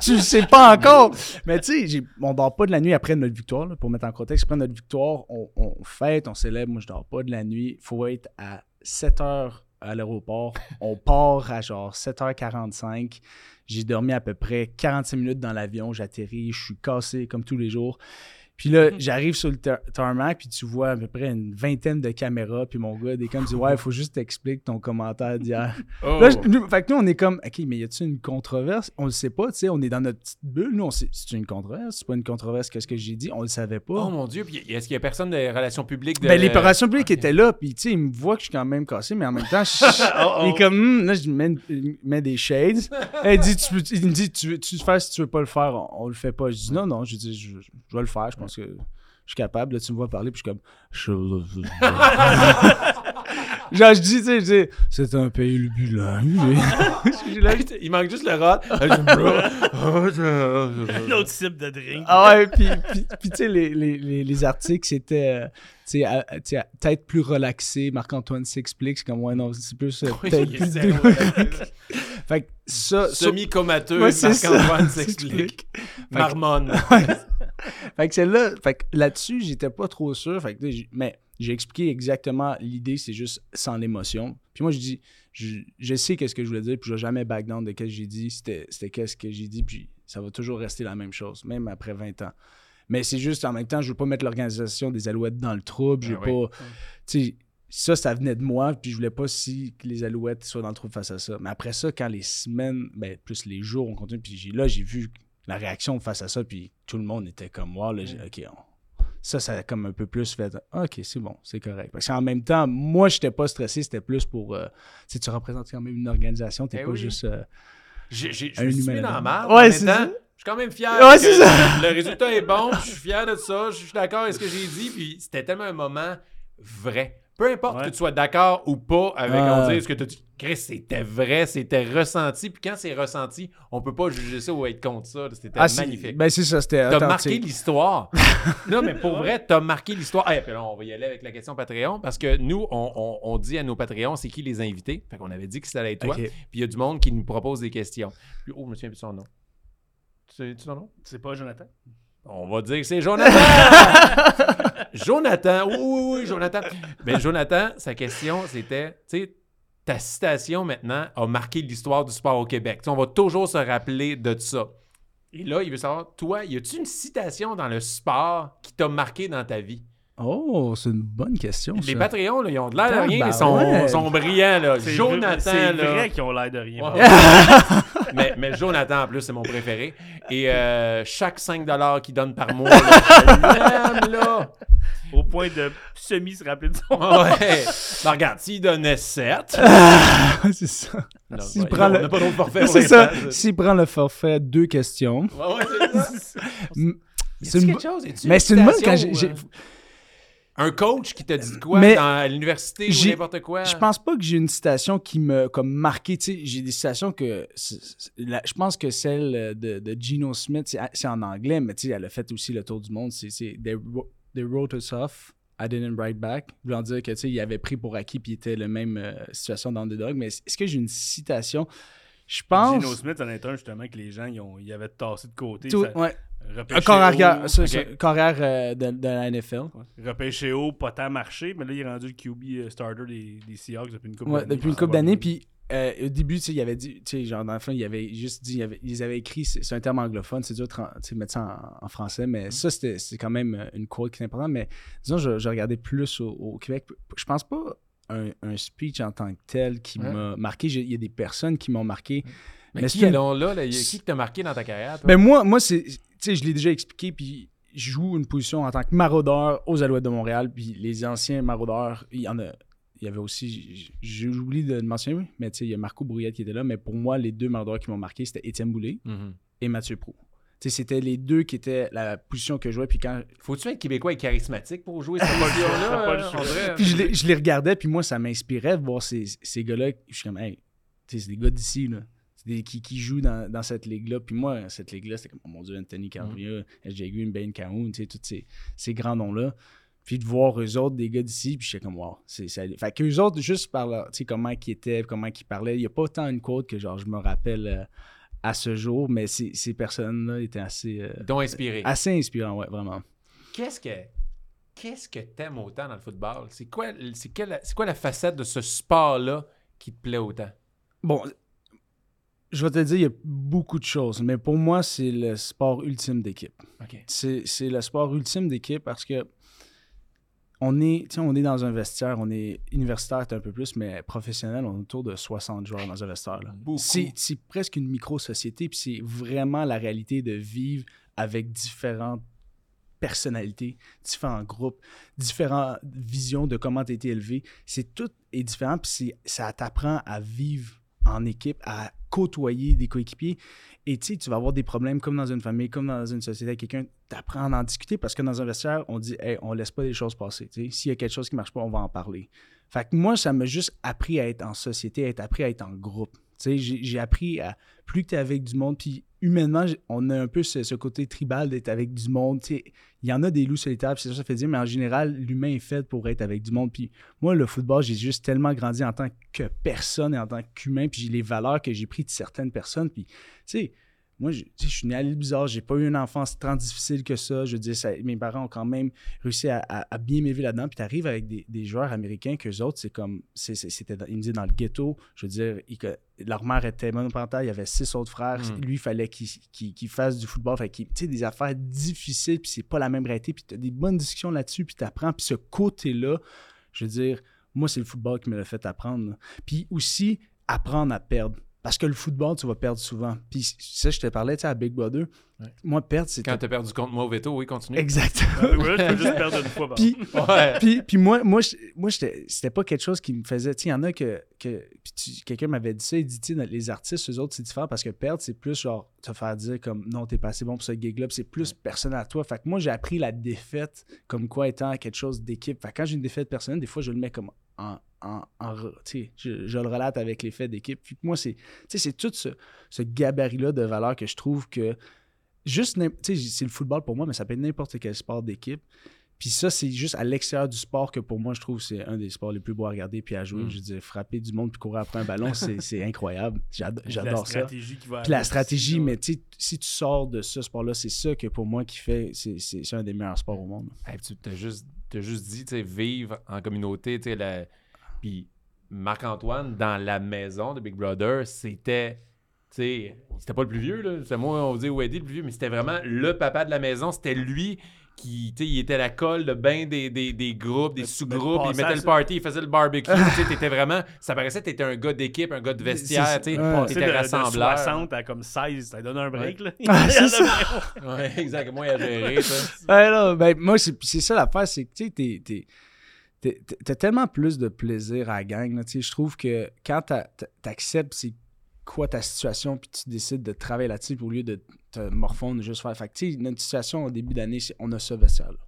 tu le sais pas encore. Mais tu sais, on dort pas de la nuit après notre victoire. là, pour mettre en contexte, après notre victoire, on, on fête, on célèbre. Moi, je dors pas de la nuit. faut être à 7 heures à l'aéroport. [laughs] On part à genre 7h45. J'ai dormi à peu près 45 minutes dans l'avion. J'atterris, je suis cassé comme tous les jours. Puis là, j'arrive sur le tar- tarmac, puis tu vois à peu près une vingtaine de caméras. Puis mon gars, des comme dit Ouais, il faut juste t'expliquer ton commentaire d'hier. Oh. [laughs] Là, je- nous, fait que nous, on est comme, OK, mais y a-t-il une controverse? On le sait pas, tu sais, on est dans notre petite bulle. Nous, on sait, c'est une controverse, c'est pas une controverse, qu'est-ce que j'ai dit? On le savait pas. Oh mon Dieu, puis est-ce qu'il y a personne des relations publiques de. ben, les relations publiques étaient là, puis tu sais, il me voit que je suis quand même cassé, mais en même temps, je- [laughs] Oh, il oh. est comme, Hum, là, je mets, des shades. il, dit, tu, peux- il me dit, tu veux tu le faire si tu veux pas le faire, on, on le fait pas. Je dis, non, non, je dis, je, je vais le faire, je pense que je suis capable. Là, tu me vois parler, puis je suis comme, [laughs] Genre, je dis, tu sais, je dis, c'est un pays bilingue. [laughs] Il manque juste le rot. Un autre type de drink. Ah ouais, puis, puis, puis tu sais, les, les, les, les articles, c'était, euh, tu sais, tête plus relaxée. Marc-Antoine s'explique. C'est comme, ouais, non, c'est plus euh, Oui, plus [laughs] Fait que ça, Semi-comateux, Ouais. Marc-Antoine [laughs] s'explique. Marmonne. fait que [laughs] c'est là, fait que là-dessus, j'étais pas trop sûr. Fait que, mais j'ai expliqué exactement l'idée, c'est juste sans l'émotion. Puis moi, je dis, je, je sais qu'est-ce que je voulais dire, puis je vais jamais back down de qu'est-ce que j'ai dit. C'était c'était qu'est-ce que j'ai dit, puis ça va toujours rester la même chose, même après 20 ans. Mais c'est juste, en même temps, je veux pas mettre l'organisation des Alouettes dans le trouble. J'ai Ah oui. pas. Ça, ça venait de moi, puis je voulais pas si que les Alouettes soient dans le trouble face à ça. Mais après ça, quand les semaines, ben, plus les jours, on continue, puis là, j'ai vu la réaction face à ça, puis tout le monde était comme moi. Là, j'ai OK, on- ça, ça a comme un peu plus fait OK, c'est bon, c'est correct. Parce qu'en même temps, moi, j'étais pas stressé, c'était plus pour. euh, tu tu représentes quand même une organisation, t'es Eh pas oui. juste. euh, J'ai- j'ai- Je Un suis mis dans la. Ouais, c'est ça. Je suis quand même fier. Ouais, c'est ça. [laughs] Le résultat est bon. Je suis fier de ça. Je suis d'accord avec ce que j'ai dit. Puis c'était tellement un moment vrai. Peu importe Ouais. que tu sois d'accord ou pas avec on dit ce que tu as dit. Chris, c'était vrai, c'était ressenti. Puis quand c'est ressenti, on peut pas juger ça ou être contre ça. C'était ah, c'est- magnifique. Ben, c'est ça, c'était. T'as marqué l'histoire. [laughs] non, mais pour vrai, t'as marqué l'histoire. Et puis là, on va y aller avec la question Patreon parce que nous, on, on- on dit à nos Patreons, c'est qui les invités? Fait qu'on avait dit que c'était allait être toi. Puis il y a du monde qui nous propose des questions. Puis, oh, je me souviens plus de son nom. Tu sais tu son nom? C'est pas Jonathan? On va dire que c'est Jonathan! [laughs] Jonathan, oui, oui, oui, Jonathan. Ben, Jonathan, sa question, c'était, tu sais, ta citation maintenant a marqué l'histoire du sport au Québec. Tu sais, on va toujours se rappeler de ça. Et là, il veut savoir, toi, y a-tu une citation dans le sport qui t'a marqué dans ta vie? Oh, c'est une bonne question. Les ça. Patreons, là, ils ont de l'air de rien, mais ils sont, sont brillants. Là. C'est Jonathan, C'est vrai qu'ils ont l'air de rien. Ouais. [laughs] mais, mais Jonathan, en plus, c'est mon préféré. Et euh, chaque 5 qu'il donne par mois, là, je là. Au point de semi se rappeler de son Ouais. Ben, [laughs] regarde, s'il donnait 7. c'est ça. Non, S'il ouais, prend on le- n'a pas d'autre forfait C'est ça. S'il prend le forfait, deux questions. Ouais, ouais, c'est ça. [laughs] C'est une quelque chose? Mais c'est une bonne quand j'ai. Un coach qui t'a dit quoi Mais dans à l'université ou j'ai- n'importe quoi? Je pense pas que j'ai une citation qui me comme marqué. Tu sais, j'ai des citations que la- je pense que celle de, de Gino Smith, c'est c'est en anglais, mais tu sais, elle a fait aussi le tour du monde. C'est they, wro- they wrote us off. I didn't write back. Voulant dire que tu sais, il avait pris pour acquis puis il était la même euh, situation d'underdog. Mais est-ce que j'ai une citation? Je pense. Gino Smith en est un justement que les gens ils, ont, ils avaient tassé de côté. tout- ça- ouais. Repêché Un corps haut, arrière, ça, ok. ça, corps arrière, de, de la NFL. ouais. Repêché haut, pas tant marché, mais là il est rendu le QB euh, starter des, des Seahawks depuis une couple Ouais, d'années. depuis une Ça couple d'années. Puis euh, au début, il avait dit, tu sais, genre dans le fond, il avait juste dit, il avait- ils avaient écrit, c'est un terme anglophone, c'est dur de mettre ça en, en français, mais ça, c'était c'est quand même euh, une quote qui est importante. Mais disons, je, je regardais plus au, au Québec. Je pense pas un, un speech en tant que tel qui Ouais. m'a marqué. Il y a des personnes qui m'ont marqué. Mais, mais qui, allons là, là, y a- qui t'a marqué dans ta carrière? toi? Ben moi, moi c'est, tu sais, je l'ai déjà expliqué, puis je joue une position en tant que maraudeur aux Alouettes de Montréal, puis les anciens maraudeurs, il y en a, il y avait aussi, j'oublie de le mentionner, mais tu sais, il y a Marco Brouillette qui était là, mais pour moi, les deux maraudeurs qui m'ont marqué, c'était Étienne Boulay Mhm. et Mathieu Prou. Tu sais, c'était les deux qui étaient la position que je jouais, puis quand, Faut-tu être québécois et charismatique pour jouer cette position-là? [laughs] puis je les, je les regardais, puis moi, ça m'inspirait de voir ces, ces gars-là, je suis comme, hey, tu sais, c'est des gars d'ici, là. Des, qui, qui jouent dans, dans cette ligue-là. Puis moi, cette ligue-là, c'était comme, oh mon Dieu, Anthony Carvia, SJ Green, Ben Cahoon, tu sais, tous ces, ces grands noms-là. Puis de voir eux autres, des gars d'ici, puis j'étais comme, wow. C'est, ça... Fait qu'eux autres, juste par leur, tu sais, comment ils étaient, comment ils parlaient, il n'y a pas tant une quote que, genre, je me rappelle euh, à ce jour, mais ces, ces personnes-là étaient assez, euh, Ils t'ont inspiré. assez inspirants, ouais, vraiment. Qu'est-ce que qu'est-ce que t'aimes autant dans le football? C'est quoi, c'est quelle- c'est quoi la facette de ce sport-là qui te plaît autant? Bon, je vais te dire, il y a beaucoup de choses, mais pour moi, c'est le sport ultime d'équipe. C'est le sport ultime d'équipe parce que on est, on est dans un vestiaire, on est universitaire un peu plus, mais professionnel, on est autour de 60 joueurs dans un vestiaire. C'est presque une micro-société, puis c'est vraiment la réalité de vivre avec différentes personnalités, différents groupes, différentes visions de comment tu as été élevé. C'est tout est différent, puis c'est- ça t'apprend à vivre en équipe, à côtoyer des coéquipiers. Et tu sais, tu vas avoir des problèmes comme dans une famille, comme dans une société avec quelqu'un. Tu apprends à en discuter parce que dans un vestiaire, on dit, hey, on laisse pas les choses passer. S'il y a quelque chose qui marche pas, on va en parler. Fait moi, ça m'a juste appris à être en société, à être appris à être en groupe. J'ai appris à plus que tu es avec du monde, puis humainement, on a un peu ce, côté tribal d'être avec du monde. Il y en a des loups solitaires, c'est ça ça fait dire, mais en général, l'humain est fait pour être avec du monde. Puis moi, le football, j'ai juste tellement grandi en tant que personne et en tant qu'humain, puis j'ai les valeurs que j'ai prises de certaines personnes. Puis, tu sais, moi, je, suis né à l'île bizarre, j'ai pas eu une enfance tant difficile que ça. Je veux dire, ça- mes parents ont quand même réussi à, à- à bien m'élever là-dedans. Puis tu arrives avec des, des joueurs américains qu'eux autres, c'est comme, c'était ils me disaient dans le ghetto, je veux dire, ils leur mère était monoparentale, il y avait six autres frères. Mm. Lui, il fallait qu'il qu'il- qu'il fasse du football. Fait tu sais, des affaires difficiles, puis c'est pas la même réalité. Puis tu as des bonnes discussions là-dessus, puis tu apprends. Puis ce côté-là, je veux dire, moi, c'est le football qui me l'a fait apprendre. là. Puis aussi, apprendre à perdre. Parce que le football, tu vas perdre souvent. Puis ça, je te parlais, tu sais, à Big Brother. Ouais. Moi, perdre, c'est... Quand t'as perdu contre moi au veto, oui, continue. Exactement. Ouais, là, tu peux juste perdre une fois. par Puis, Ouais. puis, puis moi, moi, je- moi c'était pas quelque chose qui me faisait. Tu sais, il y en a que. que puis quelqu'un m'avait dit ça. Il dit, tu sais, les artistes, eux autres, c'est différent parce que perdre, c'est plus genre te faire dire comme non, t'es pas assez bon pour ce gig-là. Puis c'est plus personnel à toi. Fait que moi, j'ai appris la défaite comme quoi étant quelque chose d'équipe. Fait que quand j'ai une défaite personnelle, des fois, je le mets comme en. je, je le relate avec l'effet d'équipe. Puis moi, c'est tout ce, ce gabarit-là de valeur que je trouve que juste, n'im- tu sais, c'est le football pour moi, mais ça peut être n'importe quel sport d'équipe. Puis ça, c'est juste à l'extérieur du sport que pour moi, je trouve que c'est un des sports les plus beaux à regarder puis à jouer. Mm. Je veux dire, frapper du monde puis courir après un ballon, c'est [laughs] incroyable. J'adore la ça. stratégie qui va Puis la stratégie, aussi, mais si tu sors de ce sport-là, c'est ça que pour moi qui fait, c'est un des meilleurs sports au monde. Hey, tu t'as juste, t'as juste dit, tu sais, vivre en communauté, tu la- puis Marc-Antoine, dans la maison de Big Brother, c'était, c'était pas le plus vieux, là, c'est moi, on dit Eddie le plus vieux, mais c'était vraiment le papa de la maison, c'était lui qui, tu sais, il était la colle de bain des, des, des groupes, des Mais- sous-groupes, mais il mettait le party, il faisait le barbecue, tu sais, t'étais vraiment, ça paraissait que t'étais un gars d'équipe, un gars de vestiaire, tu sais, Ouais. Passer de, t'étais de rassembleur. 60 à comme 16, ça donne un break. Là. [laughs] Ah, c'est ça. Ouais, exactement, il a géré, ça. Ouais, là, ben, moi, c'est c'est ça l'affaire, c'est que tu sais, t'es- t'es- t'es- t'es- t'as tellement plus de plaisir à la gang. là, tu sais, Je trouve que quand t'acceptes c'est quoi ta situation, puis tu décides de travailler là-dessus au lieu de te morfondre, juste faire. Fait que, tu notre situation au début d'année, c'est on a ce vestiaire-là.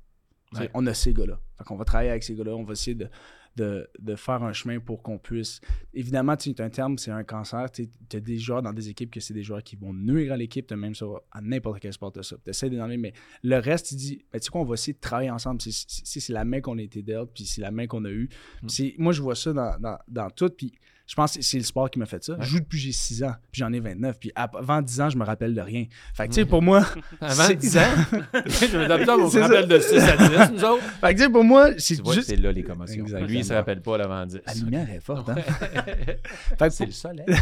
Tu Ouais. On a ces gars-là. Fait qu'on va travailler avec ces gars-là, on va essayer de, de, de faire un chemin pour qu'on puisse. Évidemment, tu sais, un terme, c'est un cancer. Tu as des joueurs dans des équipes que c'est des joueurs qui vont nuire à l'équipe, tu même ça à n'importe quel sport de ça. Tu essaies d'enlever, mais le reste, il dit, ben, tu sais quoi, on va essayer de travailler ensemble. C'est- la main qu'on a été dealt, puis c'est la main qu'on a eue. Mm. Moi, je vois ça dans, dans, dans tout, puis je pense que c'est le sport qui m'a fait ça. Je joue depuis que j'ai 6 ans, puis j'en ai 29, puis avant 10 ans, je me rappelle de rien. Fait que, tu sais, pour moi... [laughs] Avant c'est- 10 ans, je me donne ça, on se rappelle de 6 à 10, nous autres. [laughs] Fait que, tu sais, pour moi, c'est vois, c'est là les commotions. Exactement. Lui, il se rappelle pas l'avant 10. La lumière est forte, hein? Fait que C'est pour- le soleil. [laughs]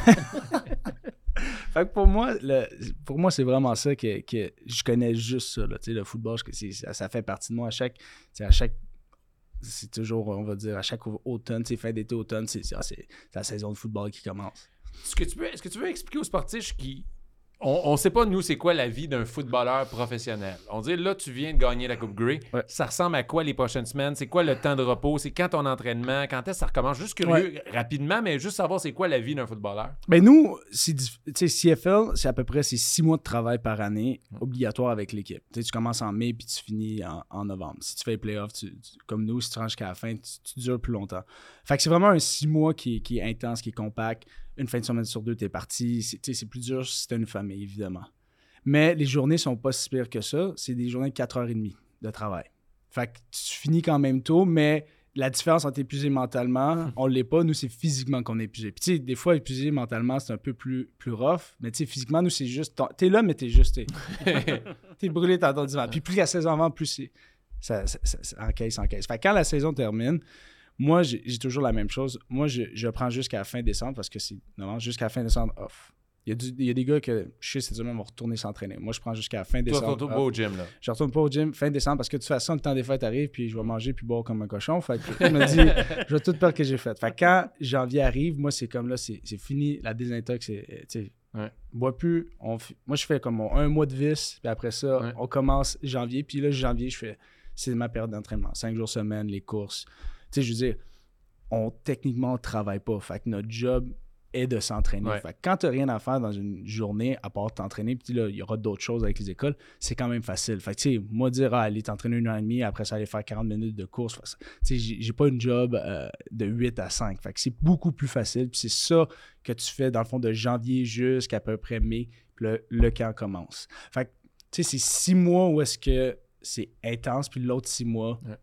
Fait que pour moi, le- pour moi, c'est vraiment ça que, que je connais juste ça. Là, Tu sais, le football, je- ça, ça fait partie de moi chaque. à chaque c'est toujours, on va dire, à chaque automne, sais, fin d'été, automne, c'est c'est- c'est la saison de football qui commence. Est-ce que, tu peux, est-ce que tu veux expliquer aux sportifs qui. On ne sait pas, nous, c'est quoi la vie d'un footballeur professionnel. On dit, là, tu viens de gagner la Coupe Grey. Ouais. Ça ressemble à quoi les prochaines semaines? C'est quoi le temps de repos? C'est quand ton entraînement? Quand est-ce que ça recommence? Juste curieux, rapidement, mais juste savoir c'est quoi la vie d'un footballeur. Ben nous, CFL, c'est à peu près c'est six mois de travail par année obligatoire avec l'équipe. Tu commences en mai puis tu finis en, en novembre. Si tu fais les playoffs, tu- tu- comme nous, si tu rentres jusqu'à la fin, tu, tu dures plus longtemps. Fait que c'est vraiment un six mois qui est intense, qui est compact. Une fin de semaine sur deux, t'es parti. C'est plus dur si t'as une famille, évidemment. Mais les journées sont pas si pires que ça. C'est des journées de 4h30 de travail. Fait que tu finis quand même tôt, mais la différence entre épuisé mentalement, on l'est pas. Nous, c'est physiquement qu'on est épuisé. Puis, tu sais, des fois, épuisé mentalement, c'est un peu plus, plus rough. Mais, tu sais, physiquement, nous, c'est juste. T'es là, mais t'es juste. T'es, [laughs] brûlé, t'as ton divan. Puis, plus la saison avance, plus c'est. Ça- ça encaisse, encaisse. Fait que quand la saison termine, moi, j'ai, toujours la même chose. Moi, je, je prends jusqu'à la fin décembre parce que c'est. Non, jusqu'à fin décembre, off. Il y, a du- il y a des gars que je sais, c'est dur, vont retourner s'entraîner. Moi, je prends jusqu'à fin décembre. retourne off. pas au gym, là. Je retourne pas au gym fin décembre parce que de toute façon, le temps des fêtes arrive, puis je vais manger puis boire comme un cochon. Fait que je me dis, je vais tout perdre que j'ai fait. Fait que quand janvier arrive, moi, c'est comme là, c'est c'est fini. La désintox, c'est. euh, tu Ouais. bois plus. On moi, je fais comme mon un mois de vis, puis après ça, Ouais. on commence janvier. Puis là, janvier, je fais. C'est ma période d'entraînement. Cinq jours semaine, les courses. Sais, je veux dire, on techniquement on travaille pas. Fait que notre job, est de s'entraîner. Ouais. Fait que quand tu n'as rien à faire dans une journée, à part t'entraîner, puis là, il y aura d'autres choses avec les écoles, c'est quand même facile. Fait que, tu sais, moi, dire, ah, aller t'entraîner une heure et demie, après ça, aller faire 40 minutes de course, tu sais, j'ai j'ai pas une job euh, de 8 à 5. Fait que c'est beaucoup plus facile. Puis c'est ça que tu fais, dans le fond, de janvier jusqu'à peu près mai, puis le, le camp commence. Fait que, tu sais, c'est six mois où est-ce que c'est intense, puis l'autre six mois, Ouais.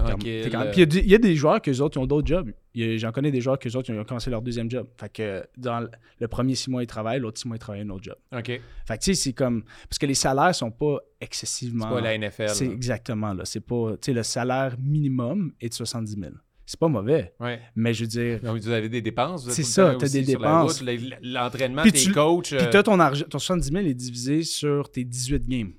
Euh. Puis il y a des- il y, a des joueurs que autres, ils ont d'autres jobs. J'en connais des joueurs que autres, ils ont commencé leur deuxième job. Fait que dans le- premier six mois, ils travaillent, l'autre six mois, ils travaillent un autre job. OK. C'est Fait que tu sais, c'est comme. Parce que les salaires sont pas excessivement. pas la NFL. C'est exactement là. C'est pas. Tu sais, le salaire minimum est de 70 000. C'est pas mauvais, Ouais. mais je veux dire. Donc, vous avez des dépenses. C'est ça, t'as aussi des dépenses. L'entraînement, Puis tes tu- coachs. Puis euh, t'as ton argent, ton 70 000 est divisé sur tes 18 games.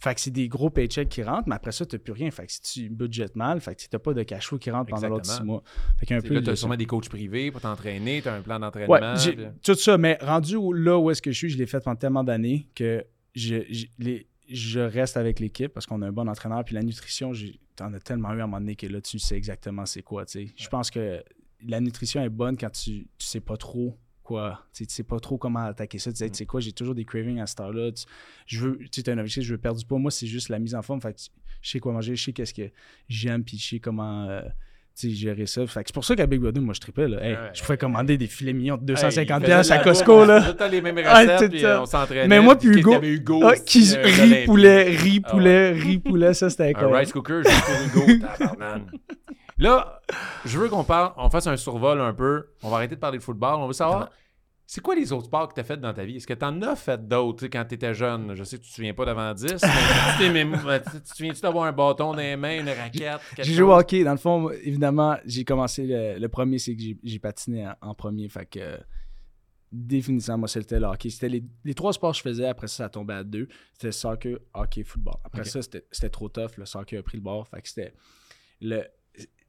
Fait que c'est des gros paychecks qui rentrent, mais après ça, t'as plus rien. Fait que si tu budgètes mal, fait que t'as pas de cash flow qui rentre pendant l'autre six mois. Fait qu'il y a un t'sais, peu tu as sûrement des coachs privés pour t'entraîner, tu as un plan d'entraînement. Ouais, puis- tout ça, mais rendu là où est-ce que je suis, je l'ai fait pendant tellement d'années que je, je, les- je reste avec l'équipe parce qu'on a un bon entraîneur. Puis la nutrition, t'en as tellement eu à un moment donné que là, tu sais exactement c'est quoi. tu sais. Je pense que la nutrition est bonne quand tu, tu sais pas trop quoi. Tu sais, pas trop comment attaquer ça. Tu Mm. sais, tu sais quoi, j'ai toujours des cravings à cette heure-là. Tu- Je veux, tu sais, as un objectif, je veux perdre du poids. Moi, c'est juste la mise en forme. Fait que je sais quoi manger, je sais qu'est-ce que j'aime, puis je sais comment. euh, gérer ça. Fait que c'est pour ça qu'à Big Brother, moi, je tripais. Là. Hey, Ouais, je pouvais commander des filets mignons de Hey, 250$ il faisait de à Costco. Là. tout les mêmes [laughs] recettes, on s'entraînait. Mais moi, puis Hugo, Hugo Ah, qui euh, riz poulet, riz Ah poulet, riz poulet, ça c'était Un incroyable. rice cooker, juste pour Hugo. [laughs] Là, je veux qu'on parle, on fasse un survol un peu. On va arrêter de parler de football. On veut savoir, c'est quoi les autres sports que tu as fait dans ta vie? Est-ce que tu en as fait d'autres quand tu étais jeune? Je sais que tu te souviens pas d'avant 10, mais tu te souviens-tu d'avoir un bâton dans les mains, une raquette? J'ai joué au hockey. Dans le fond, évidemment, j'ai commencé le, le premier, c'est que j'ai- patiné en, en premier. Fait que euh, définitivement, moi, c'était le hockey. C'était les, les trois sports que je faisais. Après ça, ça tombait à deux. C'était soccer, hockey, football. Après ça, c'était c'était trop tough. Le soccer a pris le bord. Fait que c'était le.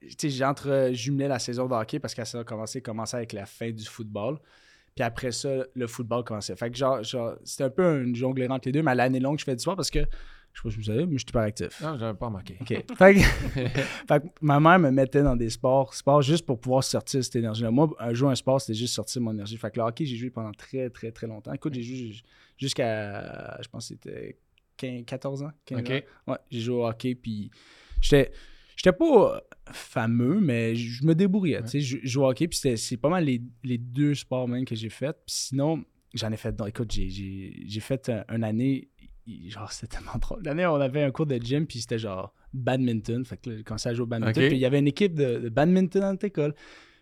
Tu sais, j'entre jumelais la saison de hockey parce que ça a commencé, commençait avec la fin du football. Puis après ça, le football commençait. Fait que genre, genre c'était un peu une jonglée entre les deux, mais à l'année longue, je fais du sport parce que, je sais pas si vous savez, mais je suis actif. Non, j'avais pas remarqué. OK. Fait que, [laughs] fait que ma mère me mettait dans des sports, sports juste pour pouvoir sortir cette énergie-là. Moi, un jouer un sport, c'était juste sortir mon énergie. Fait que le hockey, j'ai joué pendant très, très, très longtemps. Écoute, j'ai joué jusqu'à, je pense c'était 15 14 ans. 15 OK. ans. Ouais, j'ai joué au hockey, puis j'étais... J'étais pas fameux, mais je me débrouillais. tu sais. Je jouais hockey, puis c'est pas mal les, les deux sports même que j'ai fait. Puis sinon, j'en ai fait. non, écoute, j'ai- fait un, une année. il- Genre, c'était tellement drôle. L'année, on avait un cours de gym, puis c'était genre badminton. Fait que là, j'ai commencé à jouer au badminton. Puis il y avait une équipe de, de badminton dans notre école.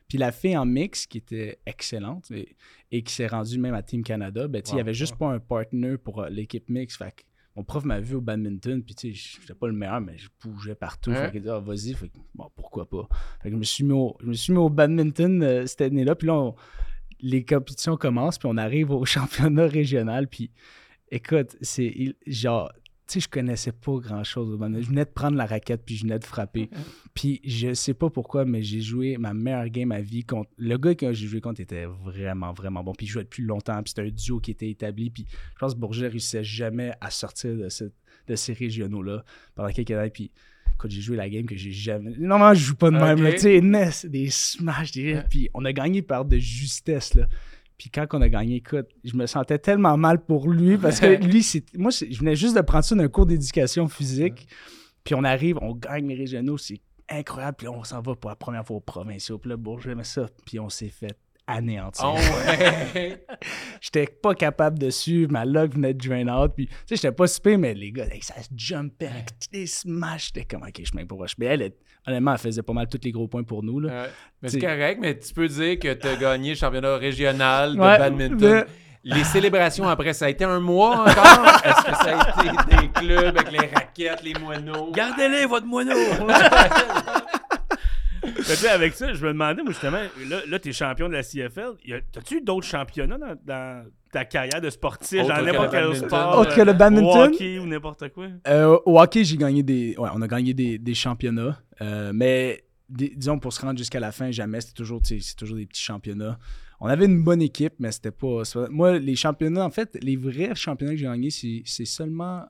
Puis la fille en mix, qui était excellente et, et qui s'est rendue même à Team Canada, ben, il n'y Wow, avait juste pas un partner pour euh, l'équipe mix. Fait que mon prof m'a vu au badminton, puis tu sais, j'étais pas le meilleur, mais je bougeais partout. Ouais. Fait qu'il dit, ah, vas-y. Fait que, bon, pourquoi pas? Fait que je me suis mis au, je me suis mis au badminton euh, cette année-là. Puis là, on- les compétitions commencent, puis on arrive au [laughs] championnat régional. Puis écoute, c'est genre, sais, je connaissais pas grand-chose au badminton. Je venais de prendre la raquette, puis je venais de frapper. Puis je sais pas pourquoi, mais j'ai joué ma meilleure game à vie contre. Le gars que j'ai joué contre était vraiment, vraiment bon. Puis il jouait depuis longtemps. Puis c'était un duo qui était établi. Puis je pense que Bourget réussissait jamais à sortir de, cette- de ces régionaux-là pendant quelques années. Puis écoute, j'ai joué la game que j'ai jamais. Normalement, je joue pas de même. Tu sais, Ness, des smash, des. Puis on a gagné par de justesse, là. Puis quand on a gagné, écoute, je me sentais tellement mal pour lui parce que [laughs] lui, c'est moi, je venais juste de prendre ça d'un cours d'éducation physique. Puis on arrive, on gagne les régionaux, c'est incroyable. Puis on s'en va pour la première fois aux provinciaux. Puis là, Bourget mais ça. Puis on s'est fait anéantir. Oh ouais! [laughs] J'étais pas capable de suivre, ma log venait de drain out. Puis, tu sais, j'étais pas super, mais les gars, hey, ça se jumpait avec des smash. J'étais comme, ok, je m'en pour Mais elle, elle- honnêtement, elle faisait pas mal tous les gros points pour nous. Là. Ouais. Mais c'est correct, mais tu peux dire que tu as gagné le championnat régional de Ouais, badminton. mais- Les célébrations après, ça a été un mois encore? Est-ce que ça a été des clubs avec les raquettes, les moineaux? Gardez-les, votre moineau! [laughs] Avec ça, je me demandais, moi, justement, là, là tu es champion de la CFL. T'as-tu eu d'autres championnats dans, dans ta carrière de sportif, Autre dans n'importe quel sport? Autre que le euh, badminton? Au hockey ou n'importe quoi? Euh, au hockey, j'ai gagné des. Ouais, on a gagné des, des championnats. Euh, mais des- disons, pour se rendre jusqu'à la fin, jamais. C'était toujours, c'est toujours des petits championnats. On avait une bonne équipe, mais c'était pas. c'est Moi, les championnats, en fait, les vrais championnats que j'ai gagnés, c'est c'est seulement.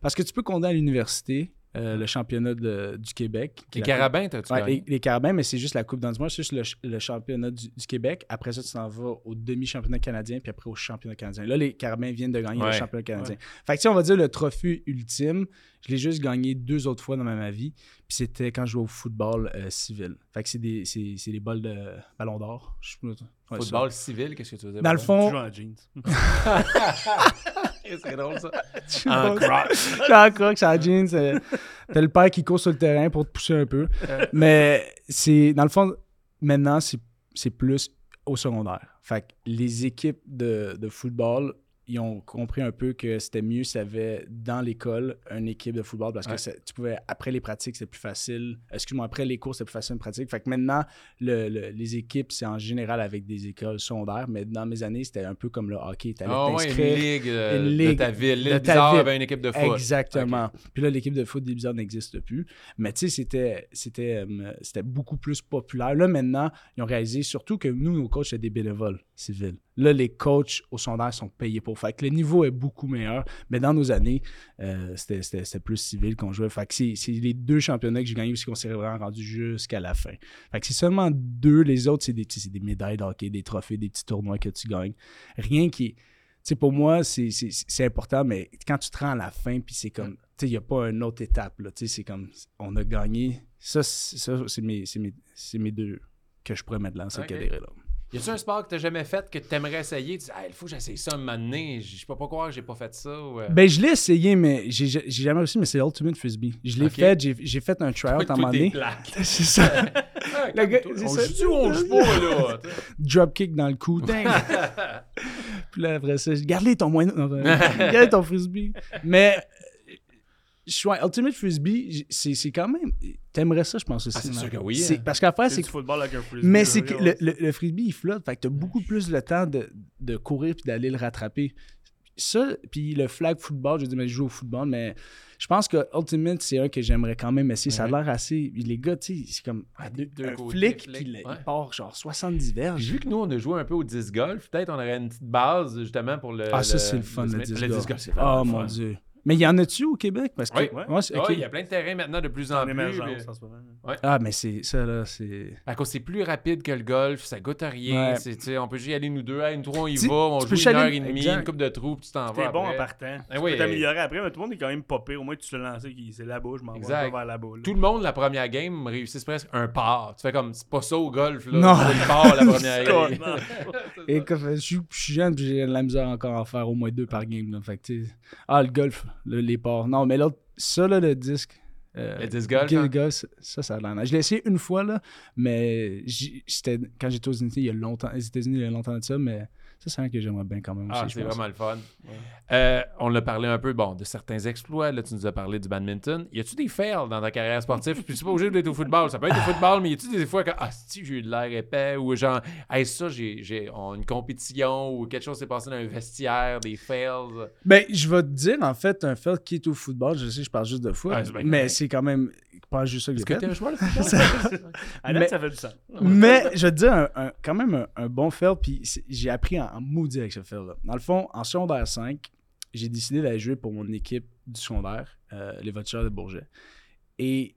Parce que tu peux compter à l'université, euh, le championnat de- du Québec. Les carabins, t'as-tu Ouais, gagné? les, les carabins, mais c'est juste la Coupe dans du mois, c'est juste le, ch- le championnat du, du Québec. Après ça, tu t'en vas au demi-championnat canadien, puis après au championnat canadien. Là, les carabins viennent de gagner Ouais. le championnat canadien. Fait que, tu sais, on va dire le trophée ultime, je l'ai juste gagné deux autres fois dans ma, ma vie, puis c'était quand je jouais au football euh, civil. Fait que c'est des, c'est, c'est des de ballon d'or. Je ouais, Football civil, qu'est-ce que tu veux dire? Dans le fond, Tu joues en jeans. [laughs] [laughs] [laughs] c'est drôle ça. [laughs] En crocs. [laughs] En crocs, ça jeans. euh, T'as le père qui court sur le terrain pour te pousser un peu. Mais c'est, dans le fond, maintenant, c'est, c'est plus au secondaire. Fait que les équipes de, de football, ils ont compris un peu que c'était mieux s'il y avait dans l'école une équipe de football parce Ouais. que ça- tu pouvais, après les pratiques, c'était plus facile. Excuse-moi, après les cours, c'était plus facile une pratique. Fait que maintenant, le- le- les équipes, c'est en général avec des écoles secondaires, mais dans mes années, c'était un peu comme le hockey. T'allais Ah ouais, une ligue, euh, une de ta ville. de L'île Bizarre ville. avait une équipe de foot. Exactement. Puis là, l'équipe de foot des Bizarres n'existe plus. Mais tu sais, c'était, c'était, euh, c'était beaucoup plus populaire. Là, maintenant, ils ont réalisé surtout que nous, nos coachs, c'est des bénévoles civils. Là, les coachs au sondage sont payés pour. Fait que le niveau est beaucoup meilleur. Mais dans nos années, euh, c'était, plus civil qu'on jouait. Fait que c'est, les deux championnats que j'ai gagnés aussi qu'on s'est vraiment rendu jusqu'à la fin. Fait que c'est seulement deux. Les autres, c'est des, des médailles de hockey, des trophées, des petits tournois que tu gagnes. Rien qui pour moi, c'est- important, mais quand tu te rends à la fin, puis c'est comme, tu sais, il n'y a pas une autre étape, là, tu sais, c'est comme, on a gagné. Ça, c'est mes, mes, mes deux que je pourrais mettre dans cette Ok. catégorie-là. Y a-tu un sport que t'as jamais fait que t'aimerais essayer? Tu dis, ah, il faut que j'essaye ça un moment donné. Je peux pas croire que j'ai pas fait ça. ou, euh, Ben, je l'ai essayé, mais j'ai j'ai jamais réussi, mais c'est Ultimate Frisbee. Je l'ai fait, j'ai fait un tryout à un moment donné. [laughs] C'est ça. [laughs] Ah, Le gars, on ça. joue-tu ou on joue pas, là? [laughs] Dropkick dans le cou. Puis là, après ça, je dis, garde-les ton moyen. non, Garde ton frisbee. Mais, je suis Ultimate Frisbee, c'est c'est quand même. T'aimerais ça, je pense aussi. Ah, c'est sûr que oui, C'est- hein. Parce qu'après, C'est c'est du football avec un frisbee. Mais c'est que le, le- le frisbee, il flotte. Fait que t'as beaucoup plus le temps de, de courir puis d'aller le rattraper. Ça, puis le flag football, je dis, mais je joue au football, mais je pense que Ultimate, c'est un que j'aimerais quand même essayer. Ça a l'air assez. Les gars, tu sais, c'est comme deux un côtés, flic, puis il, il ouais. part genre 70 verges. J'ai vu que nous, on a joué un peu au disc golf. Peut-être on aurait une petite base, justement, pour le. Ah, ça, le- c'est le fun, le disc Le golf. disc golf, c'est Oh le mon fun. Dieu. Mais il y en a-tu au Québec? Parce que, Oui. Ouais. Il y a plein de terrains maintenant de plus en, en plus. émergence mais- en ce moment. Ah, mais c'est ça, là, c'est. À cause c'est plus rapide que le golf, ça goûte à rien. Ouais. c'est- tu sais, on peut juste y aller nous deux. Hey, nous trois, on y va. On joue une heure et demie, exact. une coupe de trous, puis tu t'en vas. T'es bon en partant. Ah tu oui, peux t'améliorer après, mais tout le monde est quand même popé. Au moins, tu te lances, qui- c'est là-bas, je m'en vais vers là-bas. là. Tout le monde, la première game, réussissent presque un par. Tu fais comme, c'est pas ça au golf, là. Non. C'est le par, la première [laughs] game. [laughs] Et je suis je suis jeune, puis j'ai de la misère encore à en faire au moins deux par game. Là. Fait ah, le golf, le- les ports. Non, mais l'autre, ça, là, le disque. euh, Le disc golf, hein? ça, ça a l'air. Je l'ai essayé une fois, là, mais c'était quand j'étais aux États-Unis, il y a longtemps, les États-Unis, il y a longtemps de ça, mais ça, c'est un que j'aimerais bien quand même aussi. Ah, je c'est vraiment le fun. Euh, on a parlé un peu bon, de certains exploits. Là, tu nous as parlé du badminton. Y a-tu des fails dans ta carrière sportive? Puis c'est pas obligé d'être au football. Ça peut être au football, mais y a-tu des fois que ah, si j'ai eu de l'air épais ou genre, hey, ça, j'ai, j'ai on- une compétition ou quelque chose s'est passé dans un vestiaire, des fails? Ben, je vais te dire, en fait, un fait qui est au football, je sais, je parle juste de foot, Ah, mais c'est quand même pas juste ça que j'ai Est-ce que fait. t'es un joueur de football? À date, Mais- ça fait du sens. Mais je vais te dire, un- un- quand même un, un bon fail, puis j'ai appris en, en maudit avec ce fail-là. Dans le fond, en secondaire 5, j'ai décidé d'aller jouer pour mon équipe du secondaire, euh, les Voltigeurs de Bourget. Et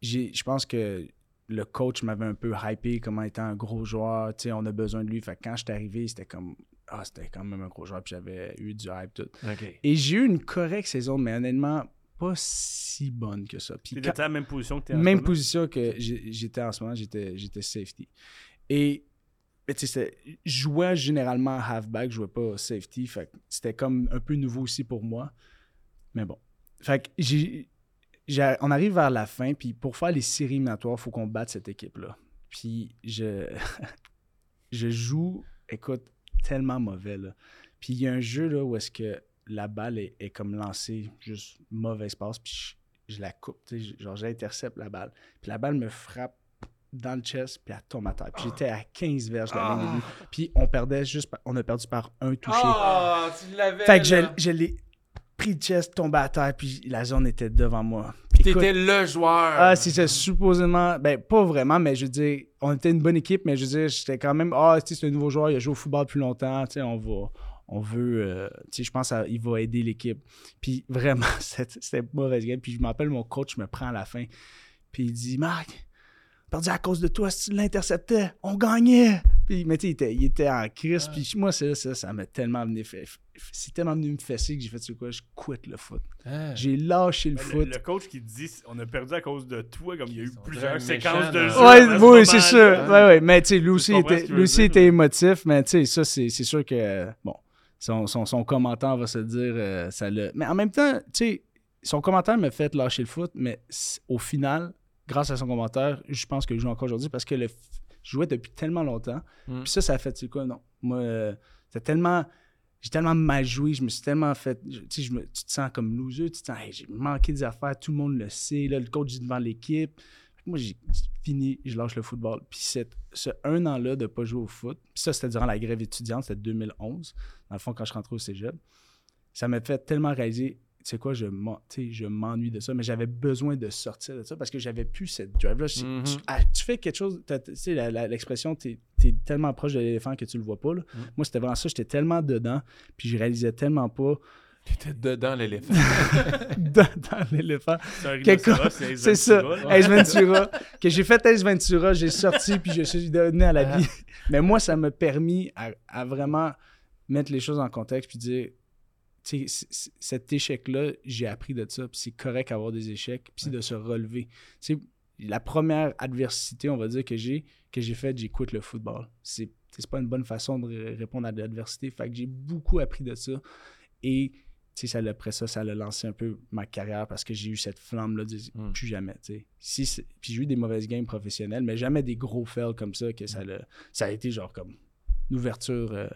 j'ai- je pense que le coach m'avait un peu hypé comme étant un gros joueur, tu sais, on a besoin de lui. Fait que quand je suis arrivé, c'était comme, ah, c'était quand même un gros joueur, puis j'avais eu du hype, tout. OK. Et j'ai eu une correcte saison, mais honnêtement, pas si bonne que ça. Puis quand- à la même position que ce même moment? position que j'étais en ce moment, j'étais j'étais safety. Et tu je jouais généralement halfback, je jouais pas safety. Fait que c'était comme un peu nouveau aussi pour moi. Mais bon. Fait que j'ai- j'ai- on arrive vers la fin, puis pour faire les séries éliminatoires, il faut qu'on batte cette équipe-là. Puis je, [laughs] je joue, écoute, tellement mauvais. Là. Puis il y a un jeu là, où est-ce que la balle est, est comme lancée, juste mauvais espace, puis je, je la coupe. tu sais, Genre, j'intercepte la balle. Puis la balle me frappe dans le chest, puis elle tombe à terre. Puis j'étais à 15 verges de la ligne but. Puis on perdait juste, par- on a perdu par un touché. Ah, tu l'avais. fait que je, l'ai pris de chest, tombé à terre, puis la zone était devant moi. T'étais le joueur. ah, c'était supposément. Ben, pas vraiment, mais je veux dire, on était une bonne équipe, mais je veux dire, j'étais quand même. Ah, sais, c'est un nouveau joueur, il a joué au football plus longtemps, tu sais, on va. On veut, euh, tu sais, je pense qu'il va aider l'équipe. Puis vraiment, [laughs] c'était mauvaise game. Puis je m'appelle mon coach, me prend à la fin. Puis il dit, Marc, perdu à cause de toi, si tu l'interceptais, on gagnait. Puis, mais tu sais, il était, il était en crise. Puis moi, ça, ça, ça m'a tellement venu, fait- c'est tellement venu me fesser que j'ai fait, tu sais quoi, je quitte le foot. Ah. J'ai lâché le Le, foot. le coach qui dit on a perdu à cause de toi, comme il y a eu plusieurs séquences méchants, de jeu. Ouais, oui, c'est sûr. Ouais, ouais. Mais tu sais, lui aussi, était, lui aussi dire, était émotif, mais tu sais, ça, c'est c'est sûr que, bon, son, son, son commentaire va se dire, euh, ça l'a. Mais en même temps, tu sais, son commentaire m'a fait lâcher le foot, mais au final, grâce à son commentaire, je pense que je joue encore aujourd'hui parce que le, je jouais depuis tellement longtemps. Mm. Puis ça, ça a fait, tu sais quoi, non. Moi, euh, c'était tellement. J'ai tellement mal joué, je me suis tellement fait. je- Tu sais, je me- tu te sens comme loser, tu te sens, Hey, j'ai manqué des affaires, tout le monde le sait, là, le coach est devant l'équipe. Moi, j'ai fini, je lâche le football. Puis ce un an-là de ne pas jouer au foot, puis ça, c'était durant la grève étudiante, c'était 2011, dans le fond, quand je rentrais au cégep. Ça m'a fait tellement réaliser, tu sais quoi, je m'ennuie de ça, mais j'avais besoin de sortir de ça parce que j'avais plus cette drive-là. Mhm. tu, ah, tu fais quelque chose, tu sais, l'expression, tu es tellement proche de l'éléphant que tu le vois pas. là. Mhm. Moi, c'était vraiment ça, j'étais tellement dedans, puis je réalisais tellement pas T'étais dedans l'éléphant. [laughs] dans, dans l'éléphant. C'est c'est C'est ça. Ace Ventura. que j'ai fait Ace Ventura, j'ai sorti, puis je suis devenu à la vie. Mais moi, ça m'a permis à, à vraiment mettre les choses en contexte, puis dire, c- cet échec-là, j'ai appris de ça, puis c'est correct d'avoir des échecs, puis de se relever. Tu sais, la première adversité, on va dire, que j'ai, que j'ai faite, j'ai quitté le football. C'est, c'est pas une bonne façon de ré- répondre à l'adversité. Fait que j'ai beaucoup appris de ça. Et tu sais, ça, l'a- après ça, ça a lancé un peu ma carrière parce que j'ai eu cette flamme-là de dire, Mm. plus jamais. tu sais. Si puis j'ai eu des mauvaises games professionnelles, mais jamais des gros fails comme ça que ça, l'a- ça a été genre comme une ouverture euh,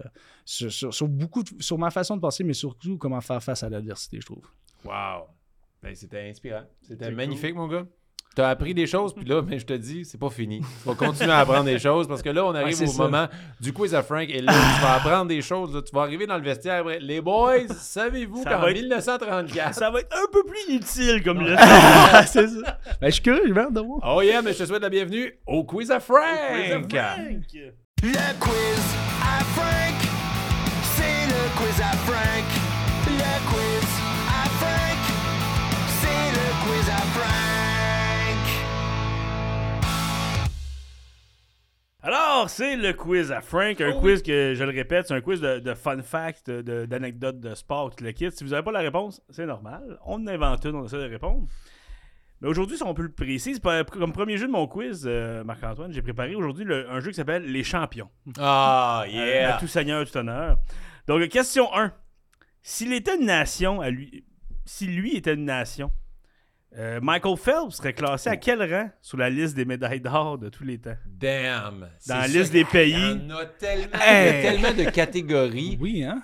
sur, sur- sur beaucoup de- sur ma façon de penser, mais surtout comment faire face à l'adversité, je trouve. Wow. Ben, c'était inspirant. C'était magnifique, mon gars. Tu as appris des choses, puis là, [laughs] ben, je te dis, c'est pas fini. Tu vas continuer à [laughs] apprendre des choses parce que là, on arrive au ça. moment du quiz à Frank et là, tu vas apprendre des choses. là. Tu vas arriver dans le vestiaire. après. Les boys, [laughs] savez-vous qu'en va être- 1934. Ça va être un peu plus inutile comme le c'est ça. Ben, je suis curieux, j'ai hâte de voir. Oh yeah, mais je te souhaite la bienvenue au quiz à Frank. Le quiz à Frank. C'est le quiz à Frank. Alors, c'est le quiz à Frank. Un quiz que, je le répète, c'est un quiz de, de fun facts, de- d'anecdotes de, sport, tout le kit. Si vous n'avez pas la réponse, c'est normal. On en invente une, on essaie de répondre. Mais aujourd'hui, si on peut le préciser, comme premier jeu de mon quiz, euh, Marc-Antoine, j'ai préparé aujourd'hui un jeu qui s'appelle Les Champions. Ah, Euh, yeah. à tout seigneur, tout honneur. Donc, question 1. S'il était une nation, à lui, si lui était une nation, euh, Michael Phelps serait classé à quel rang sur la liste des médailles d'or de tous les temps? Damn. Dans la liste des Il pays. y en a tellement, Hey. il y a tellement de catégories. Oui, hein?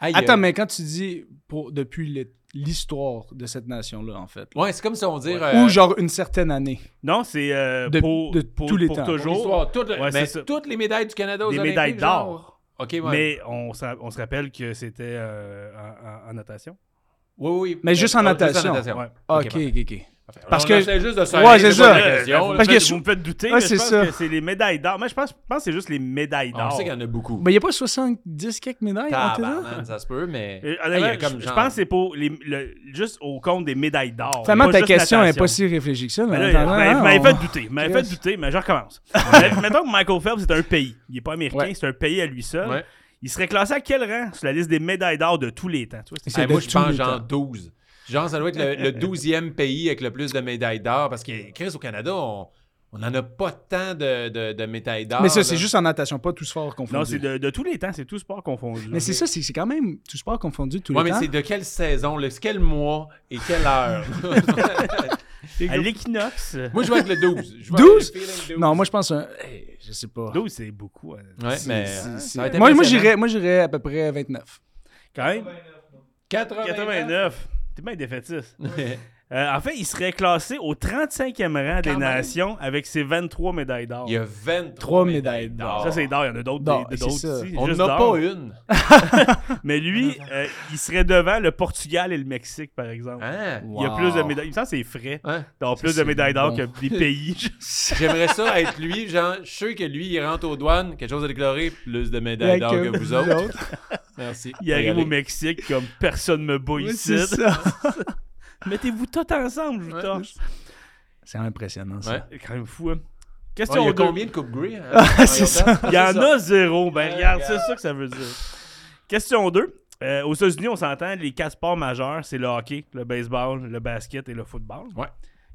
Aïe, Attends, mais quand tu dis pour, depuis l'histoire de cette nation-là, en fait. Ouais, c'est comme si on dit. euh, Ou genre une certaine année. Non, c'est euh, De- pour, de pour- tous les pour temps. toujours. toutes, Ouais, mais c'est ça. toutes les médailles du Canada aux Olympiques, médailles genre? d'or. OK, ouais. Mais on, se- on se rappelle que c'était euh, en, en- en natation. Oui, oui. Mais juste en Ah, natation. Ouais. Ok, Ok, ok. Parce que. juste de ça. Ouais, c'est ça. Question. Parce que vous me faites douter, Ouais, mais c'est je pense ça. que c'est les médailles d'or. Moi, je pense, je pense que c'est juste les médailles On d'or. sait qu'il y en a beaucoup. Mais il n'y a pas 70 quelques médailles ça? Tabarnak, ça se peut, mais. Euh, a comme je, genre- pense que c'est pour les, le- juste au compte des médailles d'or. Finalement, pas ta question n'est pas si réfléchie que ça. Mais là, on- fait douter. Fait douter, mais je recommence. Mettons que Michael Phelps, c'est un pays. Il n'est pas américain, c'est un pays à lui seul. Il serait classé à quel rang sur la liste des médailles d'or de tous les temps? Tu vois, moi, je pense genre temps. 12. Genre, ça doit être le, le 12e pays avec le plus de médailles d'or parce que, Chris, au Canada, on on n'en a pas tant de, de, de médailles d'or. Mais ça, c'est juste en natation, pas tout sport confondu. Non, c'est de, de tous les temps, c'est tout sport confondu. Mais c'est ça, c'est c'est quand même tout sport confondu tous Ouais, les mais temps. c'est de quelle saison? C'est quel mois et quelle heure? [laughs] [laughs] À l'équinoxe, moi, je vais avec le 12. Je vais 12? avec le feeling 12. Non, moi, je pense un... hey, je sais pas. 12, c'est beaucoup. hein. Ouais, mais. Euh, moi, j'irais à peu près 29. Quand même, 89. 89. T'es bien défaitiste. [laughs] Euh, en fait, il serait classé au 35e rang des même. nations avec ses 23 médailles d'or. Il y a 23 Trois médailles d'or. Ça, c'est d'or. Il y en a d'autres D'or, des- c'est d'autres ça. ici. On juste n'en a d'or. pas une. [laughs] Mais lui, euh, il serait devant le Portugal et le Mexique, par exemple. Hein? Il y a Wow. plus de médailles. Il me semble que c'est frais Hein? d'avoir plus de c'est médailles d'or bon. que des pays. [laughs] J'aimerais ça être lui. Genre, je suis sûr que lui, il rentre aux douanes, quelque chose à déclarer, plus de médailles d'or que vous autres. [laughs] Merci. il arrive au Regardez. Mexique comme personne me bat Oui, ici. c'est ça. Mettez-vous tous ensemble, je vous Ouais. torche. C'est impressionnant, ça. Ouais. C'est quand même fou, hein. Ouais, Question il y a deux. combien de Coupe Grey? hein, [laughs] c'est en ça. Il y en C'est ça. a zéro. Ben, Ouais, regarde, c'est ça que ça veut dire. Question 2. aux États-Unis, on s'entend, les quatre sports majeurs, c'est le hockey, le baseball, le basket et le football. Ouais.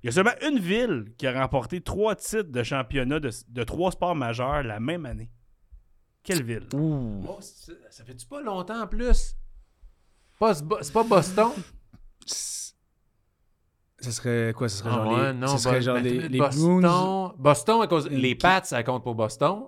Il y a seulement une ville qui a remporté trois titres de championnat de, de trois sports majeurs la même année. Quelle ville? Ouh. Oh, c'est- ça fait-tu pas longtemps en plus? C'est pas Boston? Ce serait quoi? Ce serait genre Ah ouais, les, non, ce serait Bo- genre les, les Boston, Bruins? Boston, à cause, Les Pats, ça compte pour Boston?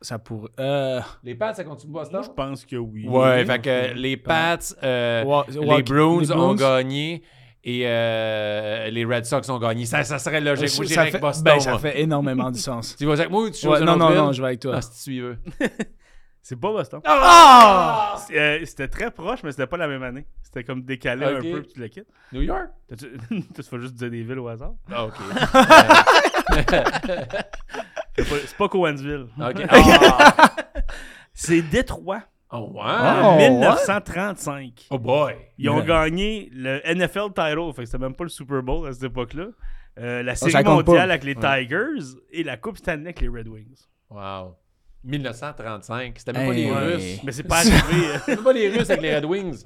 Ça pourrait... Euh... Les Pats, ça compte pour Boston? Moi, je pense que oui. Ouais, fait que les Pats, euh, Ouais, les Bruins les ont Bruins. gagné et euh, les Red Sox ont gagné. Ça, ça serait logique. Moi, ça, j'irais avec fait, Boston. ben, ça moi. fait énormément du sens. [laughs] Tu vas avec moi ou tu Ouais, choisis non, non, non, je vais avec toi. Ah, si tu suiveux. [laughs] C'est pas Boston. Ah! C'est, euh, c'était très proche, mais c'était pas la même année. C'était comme décalé un peu, puis tu le quittes. New York? [laughs] Tu vas juste dire des villes au hasard? Ah, OK. [laughs] C'est pas, Cowansville. OK. [laughs] Ah! C'est Détroit. Oh, wow. En Oh, 1935. Oh boy. Ils ont Ouais. gagné le NFL title, fait que c'était même pas le Super Bowl à cette époque-là. Euh, la série mondiale pas. avec les Tigers et la Coupe Stanley avec les Red Wings. Wow. 1935. C'était même pas les. Russes. Mais c'est pas arrivé. [laughs] C'était pas les Russes avec les Red Wings.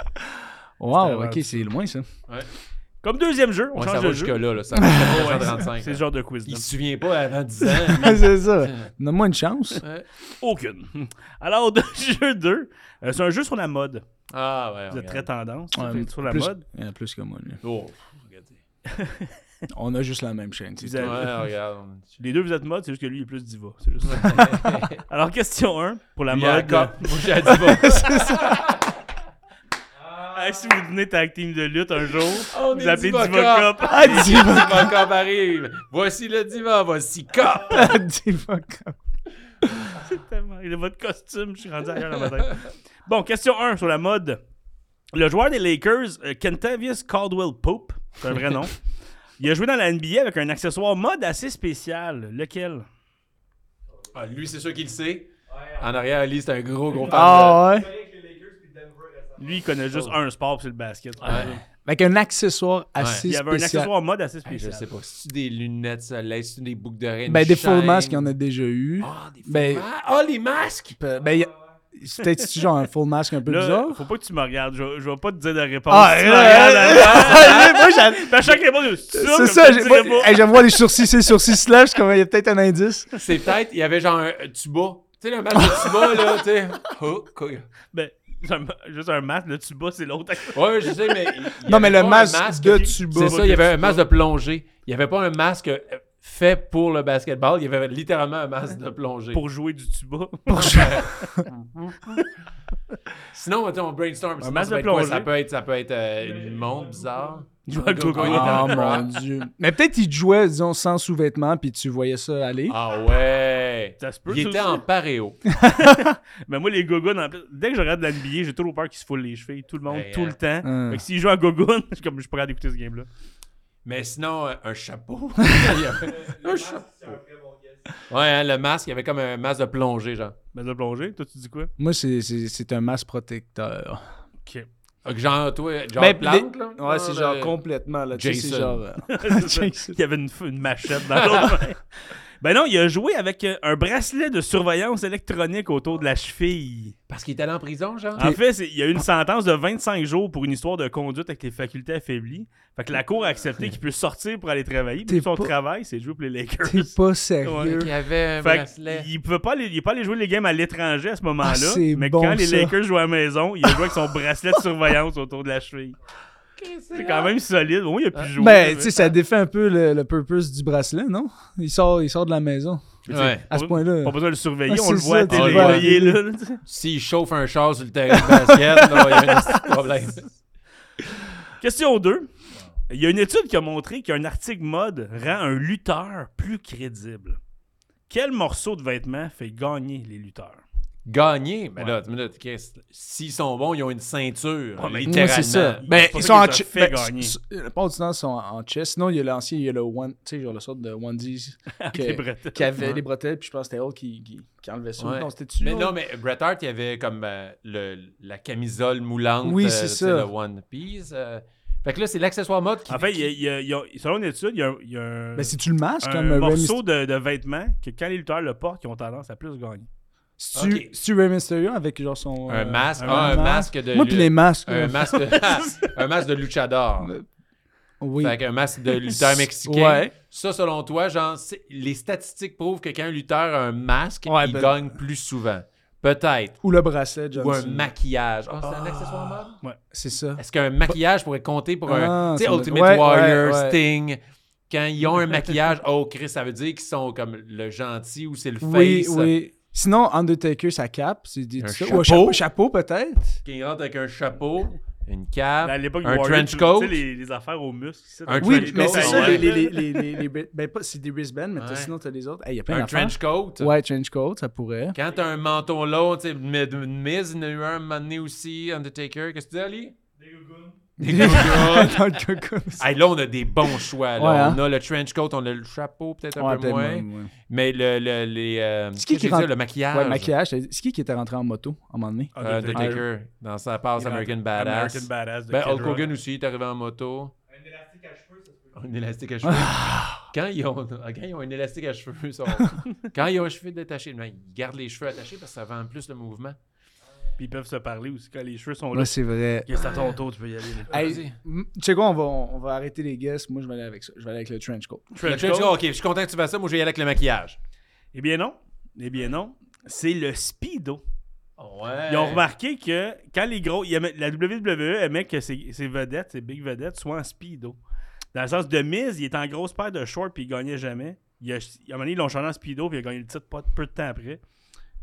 Wow, ok, c'est loin ça. Comme deuxième jeu, on Ouais, ça change va de jeu. jusque-là. Là, ça [laughs] va Ouais, 1935. c'est ce genre de quiz. Il là. se souvient pas avant 10 ans. [laughs] c'est ça. Donne-moi une chance. Ouais. Aucune. Alors, de jeu 2, euh, c'est un jeu sur la mode. Ah, ouais. Vous êtes très tendance sur la plus- mode. Il y en a plus que moi. lui. Oh, regardez. On a juste la même chaîne. c'est Vous tout. avez- Ouais, [laughs] regarde. Les deux, vous êtes mode, c'est juste que lui, il est plus diva. C'est juste. [laughs] Alors, question 1, pour la mode. cop. Moi, j'ai dit [laughs] pas. Ah, si vous venez tag team de lutte un jour, On vous appelez Diva Diva Cop. Cop. Ah, Diva Cop arrive. Voici le Diva, voici Cop. Diva Cup. Tellement. Il a votre costume, je suis rendu ailleurs dans ma tête. Bon, question 1 sur la mode. Le joueur des Lakers, euh, Kentavious Caldwell Pope, c'est un vrai nom, il a joué dans la NBA avec un accessoire mode assez spécial. Lequel? Ah, lui, c'est sûr qu'il le sait. En arrière, lui, c'est un gros, gros fan. Ah ouais. Lui, il connaît juste un sport, c'est le basket. Ouais. Avec un accessoire assez Il y avait un spécial. accessoire mode assez Hey, spécial. je sais pas. C'est des lunettes soleil, c'est des boucles d'oreilles. Ben, des full masks, il y en a déjà eu. Ah, des full Ben- masks. Ah, les masques! Ben, ben, y a- c'est peut-être genre un full mask un peu Là, bizarre? faut pas que tu me regardes. Je, je vais pas te dire de réponse. Ah, tu [laughs] moi, j'en- Puis à chaque réponse, c'est ça. C'est comme ça, je j'ai- te moi, dirais pas. hey, je vois les sourcils, c'est sourcils slash, comme il y a peut-être un indice. C'est peut-être, il y avait genre un tuba. Tu sais, le masque de tuba, là, tu sais. Oh, cool. Ben, juste un masque, le tuba, c'est l'autre. Ouais, je sais, mais. il- il y Non, mais le masque de tuba. C'est ça, il y avait un masque de plongée. Il n'y avait pas un masque euh, fait pour le basketball. Il y avait littéralement un masque de plongée. Pour jouer du tuba. [laughs] [laughs] Sinon, attends, on brainstorm. Sinon, masque ça, de peut être quoi? plongée. ça peut être, ça peut être euh, une montre bizarre. [laughs] Jouer à Ah go- mon dieu. Mais peut-être il jouait, disons, sans sous-vêtements, puis tu voyais ça aller. Ah ouais. Ça se peut, Il ça était aussi. en paréo. Mais moi, les gogoons, en plus, dès que je regarde de la NBA, j'ai toujours peur qu'ils se foulent les chevilles. Tout le monde, Hey, tout hein. le temps. Hum. Fait que s'ils jouent à gogoon, je suis comme, je suis pas capable d'écouter ce game-là. Mais sinon, euh, un chapeau. [laughs] Il y avait- un chapeau. Ouais, hein, le masque, il y avait comme un masque de plongée, genre. Mais de plonger, toi, tu dis quoi? Moi, c'est- c'est c'est un masque protecteur. Ok. Ah, Genre, toi, genre Ben, là? Ouais, c'est genre le- complètement, là. Jason. genre... euh, [laughs] Jason. Il y avait une, une machette dans l'autre. [laughs] Ben non, il a joué avec euh, un bracelet de surveillance électronique autour de la cheville. Parce qu'il était allé en prison, genre? En fait, il y a eu une sentence de 25 jours pour une histoire de conduite avec les facultés affaiblies. Fait que la cour a accepté qu'il puisse sortir pour aller travailler. Puis son pas- travail, c'est jouer pour les Lakers. T'es pas sérieux. Il y avait un Fait bracelet. qu'il pouvait pas aller, il est pas allé jouer les games à l'étranger à ce moment-là. Ah, mais bon, quand les. Lakers jouaient à la maison, il a joué avec son bracelet de surveillance autour de la cheville. C'est quand même solide. Bon, il a pu jouer. Ben, mais- tu sais, ça défait un peu le, le purpose du bracelet, non? Il sort, il sort de la maison. Ouais. À ce point-là. Pas besoin de le surveiller, Ah, on le voit à télé. là. S'il chauffe un char sur le terrain de basket, il y a un petit problème. [laughs] Question 2. Il y a une étude qui a montré qu'un article mode rend un lutteur plus crédible. Quel morceau de vêtement fait gagner les lutteurs? Gagner, mais Ouais. là, s'ils sont bons, ils ont une ceinture. Ouais, mais littéralement. C'est ça. Ben, pas ils ça sont en chess. Ben, la plupart du temps, ils sont en chess. Sinon, il y a l'ancien, il y a le one, tu sais, genre le sorte de onesie Avec [laughs] que- les bretelles. qui avait Ouais. les bretelles, puis je pense que c'était Hulk qui, qui, qui enlevait ça. Ouais. Non, c'était-tu? Mais Hulk? non, mais Bret Hart, il y avait comme euh, le, la camisole moulante. Oui, euh, c'est tu ça. Le One Piece. euh. Fait que là, c'est l'accessoire mode qui. En fait, il y a- il y a- il y a- selon une étude, il y a, un- il y a un, Ben, c'est-tu le masque, un comme morceau de, de vêtement que quand les lutteurs le portent, ils ont tendance à plus gagner. C'est-tu Ok. c'est-tu Rey Mysterio avec genre son. Un euh, masque. un ah, un masque. masque de. Moi, puis les masques. Un masque de, [laughs] [laughs] un masque de luchador. Oui. Fait qu'un masque de lutteur mexicain. Ouais. Ça, selon toi, genre, les statistiques prouvent que quand un lutteur a un masque, Ouais, il ben- gagne plus souvent. Peut-être. Ou le bracelet, Ou un Johnson. maquillage. Ah, c'est un accessoire mode? C'est ça. Est-ce qu'un maquillage pourrait compter pour Ah, un. Tu sais, Ultimate ouais, Warrior, ouais, ouais. Sting. Quand ils ont un [laughs] maquillage, oh, Chris, ça veut dire qu'ils sont comme le gentil ou c'est le face. Oui, oui. Sinon, Undertaker, sa cape, c'est des Un ça? chapeau. Ou un chapeau, chapeau peut-être? Qui rentre avec un chapeau, une cape, À l'époque, un Warrior, trench coat. Tu sais, les, les affaires aux muscles. Un Oui, trench mais c'est ça, ouais. les, les, les, les, les, les- ben, pas, c'est des wristbands, mais Ouais. sinon, t'as les autres. Il y a plein un trench coat. Ouais, trench coat, ça pourrait. Quand t'as un menton long, tu sais, une une mise, il y en a eu un un moment donné aussi, Undertaker. Qu'est-ce que tu dis, Ali? Des gougounes. [laughs] Dans le. Hey, là, on a des bons choix. Là. Ouais, hein? On a le trench coat, on a le chapeau, peut-être un Ouais, peu moins. ouais. Mais le, le, les. Euh, C'est qui rentre- le maquillage? Ouais, maquillage. C'est qui qui était rentré en moto à un moment donné? Euh, Undertaker, dans sa passe American Badass. American Badass de Ben, Hulk. Hogan aussi est arrivé en moto. Un élastique à cheveux, ça se peut. Un élastique à cheveux. quand, ils ont, quand ils ont un élastique à cheveux, ils sont- [laughs] quand ils ont un cheveu détaché, ils gardent les cheveux attachés parce que ça vend plus le mouvement. Puis ils peuvent se parler aussi quand les cheveux sont là. Ouais, c'est vrai. Qu'est-ce que c'est à ton tour, tu peux y aller. Hey, tu sais quoi, on va, on va arrêter les guests. Moi, je vais aller avec ça. Je vais aller avec le trench coat. Le Trench coat? coat, ok, je suis content que tu fasses ça. Moi, je vais y aller avec le maquillage. Eh bien non. Eh bien non. C'est le speedo. Ouais. Ils ont remarqué que quand les gros. la WWE aimait que ses, ses vedettes, ses big vedettes, soient en speedo. Dans le sens de mise, il était en grosse paire de shorts puis il gagnait jamais. Il a, à un moment donné, ils l'ont changé en speedo puis il a gagné le titre pas peu de temps après.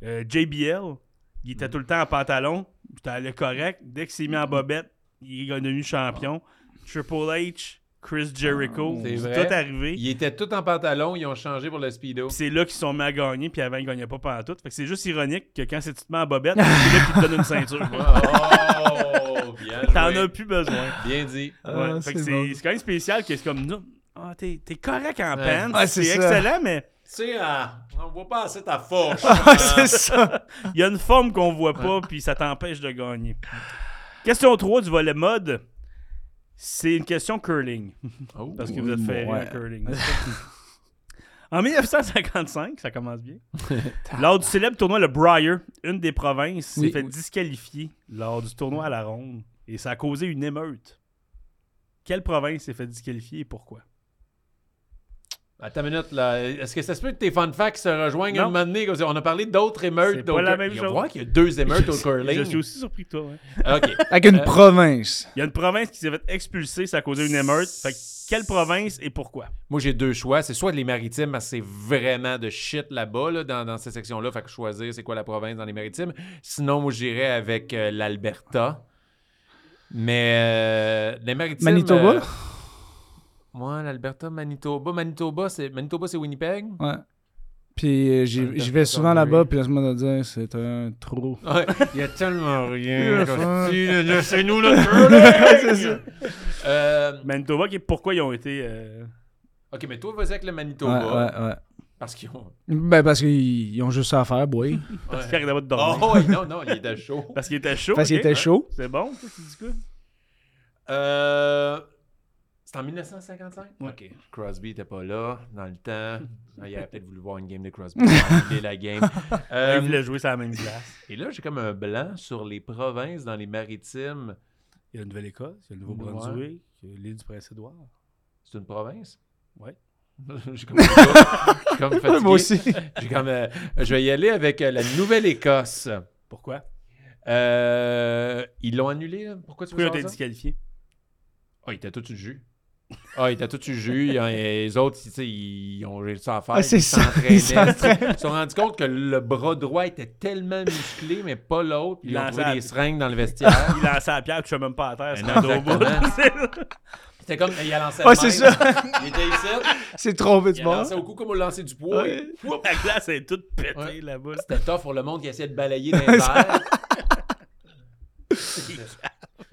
Euh, JBL, il était tout le temps en pantalon. C'était allé correct. Dès qu'il s'est mis en bobette, il est devenu champion. Triple H, Chris Jericho, C'est c'est vrai. tout arrivé. Ils étaient tous en pantalon, ils ont changé pour le speedo. Puis c'est là qu'ils sont mis à gagner, puis avant, ils gagnaient pas pendant tout. Fait que c'est juste ironique que quand c'est tu te mets en bobette, c'est là qu'ils te donnent une ceinture. [laughs] Oh, bien [laughs] T'en as plus besoin. Bien dit. Ah, fait que c'est bon. c'est quand même spécial que c'est comme nous. Ah, t'es t'es correct en Ouais. c'est excellent, mais sais, on voit pas assez ta force. [laughs] c'est ça. il y a une forme qu'on voit pas, puis ça t'empêche de gagner. Question 3 du volet mode. C'est une question curling. Oh. Parce que vous êtes fait Ouais. en curling. en 1955, ça commence bien. [laughs] lors du célèbre tournoi Le Briar, une des provinces s'est Oui. fait disqualifier lors du tournoi à la ronde et ça a causé une émeute. Quelle province s'est fait disqualifier et pourquoi? Attends une minute, là. Est-ce que ça se peut que tes fun facts se rejoignent Non. un moment donné? On a parlé d'autres émeutes. C'est pas au la même Il y a- chose. qu'il y a deux émeutes au Je curling. suis aussi surpris que toi. ouais. [laughs] OK. Avec une Euh, province. Il y a une province qui s'est fait expulser, ça a causé une émeute. Fait que quelle province et pourquoi? Moi, j'ai deux choix. C'est soit les maritimes, parce que c'est vraiment de shit là-bas, là, dans, dans cette section-là. Fait que choisir c'est quoi la province dans les maritimes. Sinon, moi, j'irais avec euh, l'Alberta. Mais euh, les maritimes. Manitoba? Moi, l'Alberta, Manitoba. Manitoba, c'est Manitoba, c'est Winnipeg. Ouais. Puis euh, j'y vais souvent là-bas, puis laisse-moi te dire, c'est un trou. Ouais, Il y a tellement rien. [laughs] C'est nous le! Euh, Manitoba, pourquoi ils ont été. euh, ok, mais toi, vas-y avec le Ouais, Manitoba. ouais, ouais. Parce qu'ils ont. Ben, parce qu'ils ils ont juste ça à faire, boy. Parce Ouais. qu'il arrêtait pas de dormir. Oh, ouais, non, non, il était chaud. Parce qu'il était chaud. Parce qu'il était chaud. C'est bon, ça, tu dis quoi? Euh, C'est en 1955? Ouais. OK. Crosby était pas là dans le temps. Ah, il aurait peut-être voulu voir une game de Crosby. [laughs] Il la game. [laughs] Euh, il voulait jouer sur la même [laughs] glace. et là, j'ai comme un blanc sur les provinces dans les maritimes. Il y a la Nouvelle-Écosse, il y a le Nouveau-Brunswick, il y a l'île du Prince-Édouard. C'est une province? Ouais. j'ai comme, j'ai comme fatigué. Moi aussi. J'ai comme, euh, je vais y aller avec euh, la Nouvelle-Écosse. Pourquoi? Euh, ils l'ont annulé? là? Pourquoi tu Pourquoi ils ont été disqualifiés? Ah, il était tout sur le jus. Ah, il était tout le jus. Il a- Les autres, ils ont réussi à faire. Ah, c'est ils ça. s'entraînaient. Ils se sont rendus compte que le bras droit était tellement musclé, mais pas l'autre. Ils Il ont trouvé des seringues dans le vestiaire. [laughs] Il lançait la pierre, tu touchais même pas à terre. C'est non, un dos [laughs] bas. C'était comme, il a lancé Ouais, c'est ça. Il était ici, C'est trompé il du a bord. lancé au cou comme on lançait du poids. Ouais. La glace est toute pétée Ouais. là-bas. C'était tough pour le monde qui essayait de balayer dans les airs.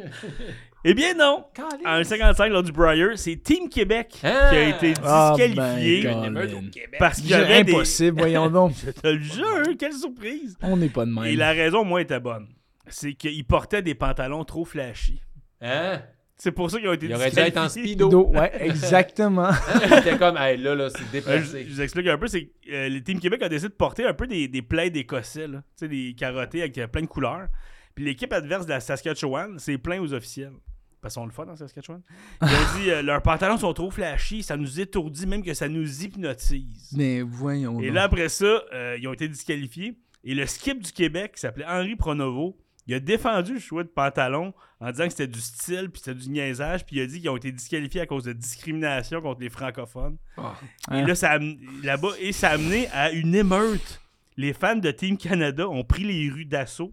[laughs] Eh bien non! Caliste. En 55 lors du Briar, c'est Team Québec Ah! qui a été Ah, disqualifié ben, Québec. parce qu'il y C'est avait des... impossible, voyons donc. [laughs] Je te le jure, quelle surprise! On n'est pas de même. Et la raison, moi, était bonne. C'est qu'ils portaient des pantalons trop flashy. Hein? C'est pour ça qu'ils ont été Il aurait dû être en [laughs] speedo. Do- Ouais, exactement. Il était comme, hey, là, là, c'est Euh, je, déplacé. je vous explique un peu, c'est que euh, le Team Québec a décidé de porter un peu des, des plaids écossais, là. tu sais, des carottés avec euh, plein de couleurs. Puis l'équipe adverse de la Saskatchewan, c'est plein aux officiels. Parce qu'on le fait dans Saskatchewan. Ils ont dit euh, leurs pantalons sont trop flashy, ça nous étourdit, même que ça nous hypnotise. Mais voyons Et donc. là, après ça, euh, ils ont été disqualifiés. Et le skip du Québec, qui s'appelait Henri Pronovo, il a défendu le choix de pantalon en disant que c'était du style, puis c'était du niaisage, puis il a dit qu'ils ont été disqualifiés à cause de discrimination contre les francophones. Ah. Et là, ça a, am- là-bas, et ça a amené à une émeute. Les fans de Team Canada ont pris les rues d'assaut.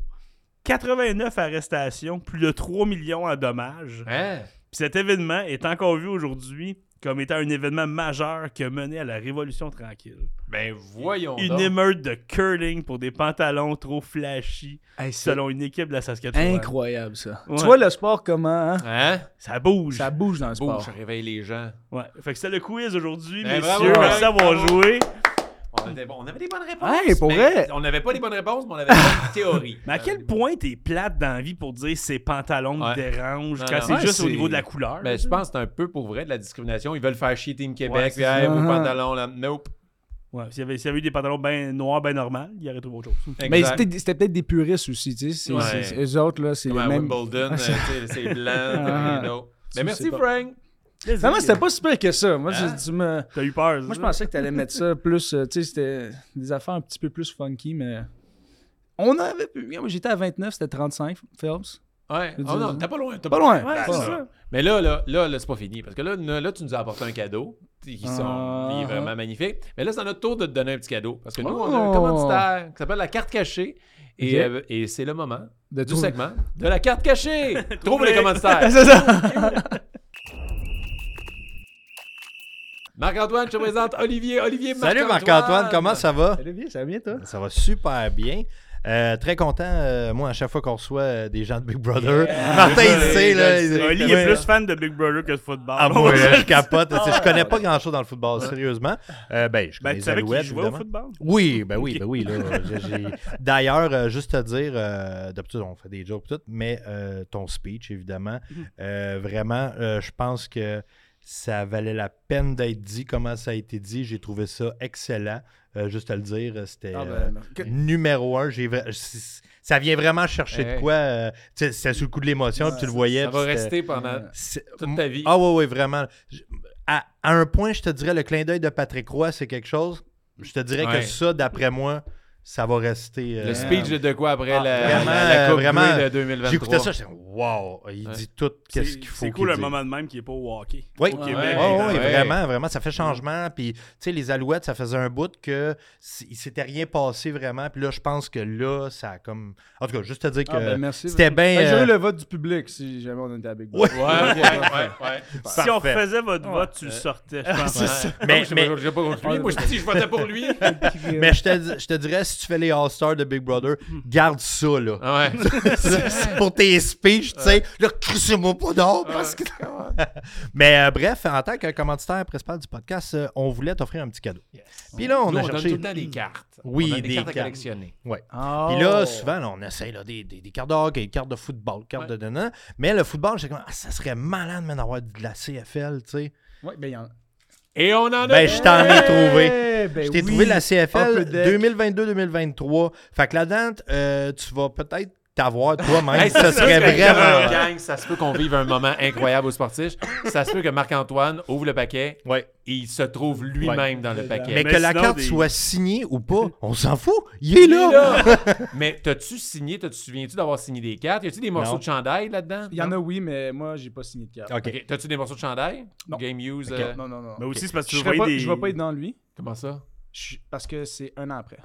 89 arrestations, plus de 3 millions en dommages. Hein? Puis cet événement est encore vu aujourd'hui comme étant un événement majeur qui a mené à la Révolution tranquille. Ben, voyons Une donc. émeute de curling pour des pantalons trop flashy, Hey, selon une équipe de la Saskatchewan. incroyable, ça. Ouais. Tu vois le sport comment, hein? Hein? Ça bouge. Ça bouge dans le sport. Bouge, réveille les gens. Ouais. Fait que c'est le quiz aujourd'hui, Ben, messieurs. bravo, Merci d'avoir bravo. joué. On avait, on avait des bonnes réponses. Hey, pour mais vrai. On n'avait pas les bonnes réponses, mais on avait des bonnes théories. [laughs] Mais à quel point t'es plate dans la vie pour dire ces pantalons Ouais. me dérangent Non, quand non. c'est Ouais, juste au niveau de la couleur? Ben, je pense que c'est un peu pour vrai de la discrimination. Ils veulent faire chier Team Québec. Ouais, hey, vos Uh-huh. pantalons, là. Nope. Ouais, s'il y, avait, s'il y avait eu des pantalons ben noirs, ben normaux, il aurait trouvé autre chose. Mais c'était c'était peut-être des puristes aussi, tu sais. c'est- Ouais. c'est- c'est- Eux autres, là, c'est Comme les mêmes. Wimbledon, [laughs] euh, c'est blanc. Ah. Mais merci. Frank. Non, moi, c'était pas super que ça. Moi, Hein? tu me... T'as eu peur, Moi, je pensais que t'allais mettre ça plus. euh, tu sais, c'était des affaires un petit peu plus funky, mais. On avait pu. Moi, j'étais à 29, c'était 35, Phelps. Ouais. Oh non, t'es pas loin. t'es Pas loin. Ouais, ça. Mais là, là, là, là, c'est pas fini. Parce que là, là, là, tu nous as apporté un cadeau qui sont Ah. qui est vraiment magnifique. Mais là, c'est à notre tour de te donner un petit cadeau. Parce que nous, Oh. on a un commanditaire qui s'appelle la carte cachée. Et, euh, et c'est le moment De du trouver- segment de la carte cachée. [laughs] Trouve les commanditaires. [laughs] c'est ça. [laughs] Marc-Antoine, je te présente Olivier. Olivier Salut Marc-Antoine, comment ça va? Salut bien, ça va bien, toi? Ça va super bien. Euh, très content, euh, moi, à chaque fois qu'on reçoit euh, des gens de Big Brother. [laughs] Martin, il sait, là. il-. Oli est plus fan de Big Brother que de football. Ah, moi, [laughs] je capote. Je connais pas grand-chose dans le football, sérieusement. Euh, ben, je connais Ben, tu les savais qu'il jouait au évidemment. football? Oui, ben oui, ben oui. [laughs] D'ailleurs, euh, juste te dire, euh, d'habitude, on fait des jokes et tout, mais euh, ton speech, évidemment, Mhm. euh, vraiment, euh, je pense que ça valait la peine d'être dit, comment ça a été dit? J'ai trouvé ça excellent. Euh, juste à le dire, c'était Ah, euh, ben, que- numéro un. J'ai ça vient vraiment chercher Hey. de quoi. euh, C'était sous le coup de l'émotion, tu le voyais. Ça va rester pendant c'est- toute ta vie. Ah oui, oui, vraiment. À, à un point, je te dirais, le clin d'œil de Patrick Roy, c'est quelque chose. Je te dirais Ouais. que ça, d'après moi, ça va rester. euh, Le speech de quoi après Ah, la, vraiment, la, la Coupe vraiment, de 2023. J'écoutais ça, j'étais wow, il Ouais. dit tout qu'est-ce qu'il faut. c'est cool dise. moment de même qui est pas au hockey. Oui, Au ouais, Québec. ouais, ouais, ouais. vraiment, vraiment, ça fait changement. Puis, tu sais, les Alouettes, ça faisait un bout que il s'était rien passé vraiment. Puis là, je pense que là, ça a comme. En tout cas, juste te dire que Ah, ben, merci. c'était bien. Que J'aurais euh, le vote du public si jamais on était à Big Ouais. Ouais, ouais, ouais, ouais. Si on refaisait votre vote, tu le sortais, je pense. Ouais. Mais- je sais mais- pas, je sais pas contre lui. Moi, je dis, je votais pour lui. [laughs] Mais je te, dis- je te dirais, si tu fais les All-Stars de Big Brother, [laughs] garde ça, là. Ah ouais. [laughs] C'est pour tes speeches, tu sais. Là, crissez-moi pas d'or parce que. [laughs] Mais euh, bref, en tant que commanditaire principal du podcast, euh, on voulait t'offrir un petit cadeau. Puis là, on Nous, a on donne cherché. tout le temps des cartes. Oui, on donne des, des cartes à cartes. collectionner. Ouais. Oh. Puis là, souvent, là, on essaye là, des, des, des cartes de hockey, des cartes de football, des cartes Ouais. de dedans. Mais le football, j'ai comme, ah, ça serait malade, man, d'avoir de la CFL, tu sais. Ouais, ben, il y en a. Et on en a. Ben, je t'en ai trouvé. Ben Je t'ai oui. trouvé la CFL Upper Deck. 2022-2023. Fait que là-dedans, euh, tu vas peut-être t'avoir toi-même. Hey, ça serait vraiment. Gang, ça se peut qu'on vive un moment incroyable au sportif. Ça se peut que Marc-Antoine ouvre le paquet Ouais. et il se trouve lui-même dans le paquet. Mais, Mais que la carte des- soit signée ou pas, [laughs] on s'en fout. Il est Il est là. là. [laughs] Mais t'as-tu signé, t'as-tu souviens-tu d'avoir signé des cartes? Y a-tu des morceaux Non. de chandail là-dedans? Il y en a, oui, mais moi, j'ai pas signé de carte. OK. Ok. T'as-tu des morceaux de chandail? Non. Game use. Euh, Non, non, non. Mais aussi, c'est parce que tu Je je vais pas être dans lui Comment ça? je- parce que c'est un an après.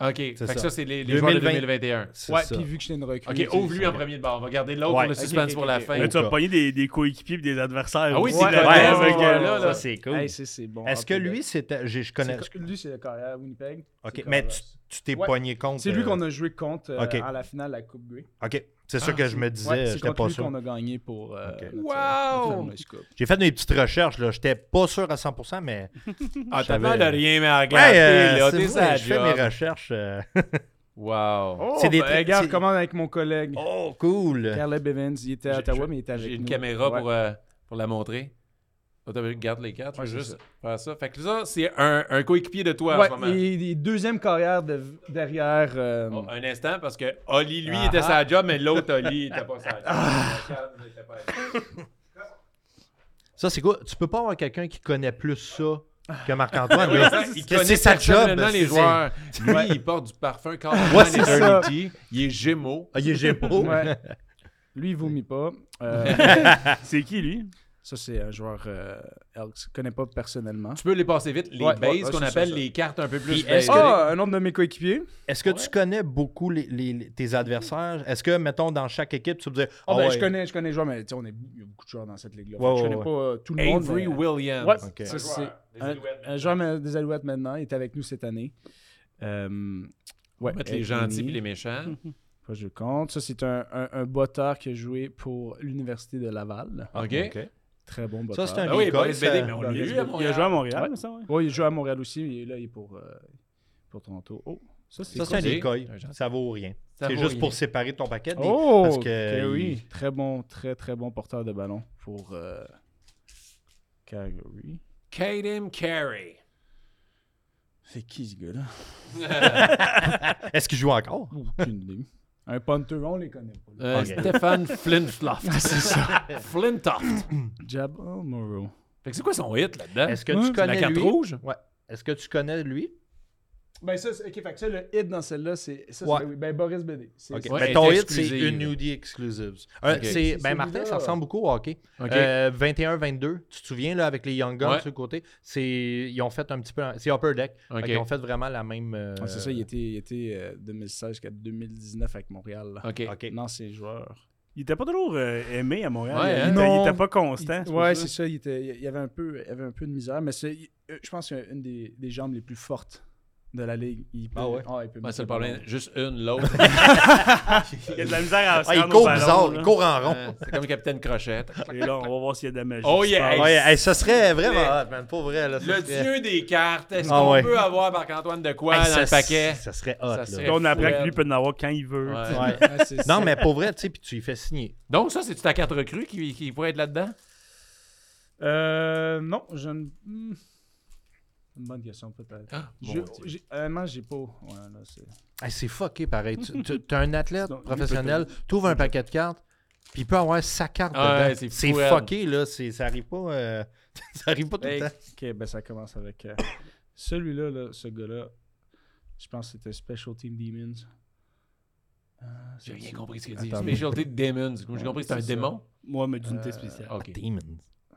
OK. Fait C'est que ça. ça, c'est les, les joueurs de 2020. 2021. C'est Ouais, ça. puis vu que j'étais une recrue. OK, ouvre-lui en premier de bord. On va garder l'autre Ouais. pour le suspense pour la fin. Là, tu vas pogner des, des coéquipiers et des adversaires. Ah oui, c'est que- joueur-là, là. Ça, c'est cool. Hey, c'est bon. Est-ce que Après, lui, c'était. Je connais. Lui, c'est le carrière Winnipeg. Ok, mais tu t'es Ouais. pogné contre. C'est lui euh, qu'on a joué contre euh, à la finale de la Coupe Grey. Ok, c'est ça que je me disais. Ouais, c'est J'étais pas sûr. qu'on a gagné pour euh, Wow! J'ai fait mes petites recherches, là. J'étais pas sûr à 100%, mais. [laughs] Ah, t'as de rien, mais à Ouais, regarder, euh, là. T'es je fais mes recherches. euh. [laughs] Wow. Oh, C'est des ben, tra- regarde, c'est- commande avec mon collègue. Oh, cool. Caleb Evans, il était à J'ai- Ottawa, j'ai- mais il était avec J'ai une nous. caméra Ouais. pour, euh, pour la montrer. T'as- Garde les Ouais, c'est juste faire ça. Fait que ça, c'est un, un coéquipier de toi en Ouais, ce moment. il est deuxième carrière de- derrière. euh, Oh, un instant, parce que Oli, lui, Ah était ah. sa job, mais l'autre Oli, il était pas sa job. [laughs] Ça, c'est quoi? Tu peux pas avoir quelqu'un qui connaît plus ça que Marc-Antoine. [laughs] Oui, c'est sa job. les c'est- joueurs. Lui, il porte du parfum carrément Ouais, c'est ça. Dirty. Il est Gémeaux. Ah, il est Gémeaux. ouais. [laughs] Lui, il vomit pas. Euh, C'est qui, lui? Ça, c'est un joueur euh, Elks. Je connais pas personnellement. Tu peux les passer vite. Les Ouais, bases ouais, qu'on appelle ça, les cartes un peu plus est-ce que- Ah, un autre de mes coéquipiers. Est-ce que tu connais beaucoup les, les- les- tes adversaires? Est-ce que, mettons, dans chaque équipe, tu peux dire. Ah, Ah ben, ouais. je connais, je connais les joueurs, mais tu sais, on est, il y a beaucoup de joueurs dans cette ligue-là. Je connais ouais. pas tout le monde. Avery mais- Williams. Ouais, ça, Un c'est joueur des un, Alouettes. un joueur des Alouettes maintenant. Il est avec nous cette année. Euh, ouais, Mettre les gentils et les méchants. [laughs] Pas je compte. Ça, c'est un, un, un botteur qui a joué pour l'Université de Laval. OK. Très bon Ça, botteur. c'est un Ah oui, vieil Boris coach, BD, ça- mais on Boris l'a eu BD. à Il a joué à Montréal, ça, ouais. Ouais, il joue à Montréal aussi, mais là, il est pour, euh, pour Toronto. Oh, ça, c'est Ça, c'est un decoy. Ça vaut rien. Ça C'est juste rien. pour séparer ton paquet. des- Oh, parce que il- oui. Très bon, très, très bon porteur de ballon pour euh, Calgary. Kaden Carey. C'est qui ce gars-là? [laughs] [laughs] Est-ce qu'il joue encore? Aucune idée. Un punter, on les connaît pas. Euh. Stéphane Flintloft. [laughs] c'est ça. Flintoft. Jabal Morrow. Fait que c'est quoi son hit là-dedans? Est-ce que Ouais, tu c'est la connais carte lui? rouge? Ouais. Est-ce que tu connais lui? Ben ça, ok, fait que ça, le hit dans celle-là, c'est ça, Ouais. oui, ben Boris Ouais, elle ton hit, c'est exclusive. une Nudie Exclusives. Euh, Ok. c'est, C'est ben, Martin, ça ressemble beaucoup au hockey. OK. Euh, 21-22, tu te souviens, là, avec les Young Guns Ouais. sur le côté, c'est, ils ont fait un petit peu. C'est Upper Deck. Ils ont fait vraiment la même. euh, Ouais, c'est ça, il était, il était euh, 2016 jusqu'à 2019 avec Montréal. là. OK. Ok. Non, c'est joueur. Il était pas toujours euh, aimé à Montréal. Ouais, il, hein? était, il Non. était pas constant. pour Ouais, c'est ça. Il, était, il y avait un peu, il avait un peu de misère, mais c'est, euh, je pense qu'il y a une des, des jambes les plus fortes de la ligue. Il peut, Ah ouais? il peut Ouais, c'est le ballon. problème. Juste une, l'autre. [laughs] Il y a de la misère à se Ah, il court bizarre, là. il court en rond. Euh, c'est comme le capitaine Crochet. Et là, on va voir s'il y a de la magie. Oh yeah, passe. Ouais, hey, ça serait vraiment hot, man. Pour vrai, là. Le serait- dieu des cartes. Est-ce Ah qu'on ouais. peut avoir Marc-Antoine de quoi Hey, dans le paquet? Ça serait hot, Ça là. serait- Là, on apprend que lui peut en avoir quand il veut. Non, mais pour vrai, tu sais, puis tu lui fais signer. Donc, ça, c'est ta carte recrue qui, qui pourrait être là-dedans? Euh, non, je ne. Une bonne question, peut-être. Ah, j'ai- Honnêtement, j'ai pas. Ouais, là, c'est. Hey, c'est fucké pareil. Tu t'as un athlète professionnel, tu ouvres un paquet de cartes, puis il peut avoir sa carte Ah dedans. c'est fucké, là. c'est- Ça arrive pas, euh, [laughs] ça arrive pas tout le temps. ok, ben ça commence avec. euh, Celui-là, là, ce gars-là, je pense que c'était Special Team Demons. Euh, J'ai rien compris ce qu'il dit. Attends, Spécialité de Demons. J'ai compris que c'est un démon. Moi, mais d'unité Euh, spéciale. OK. Demons. Euh, euh,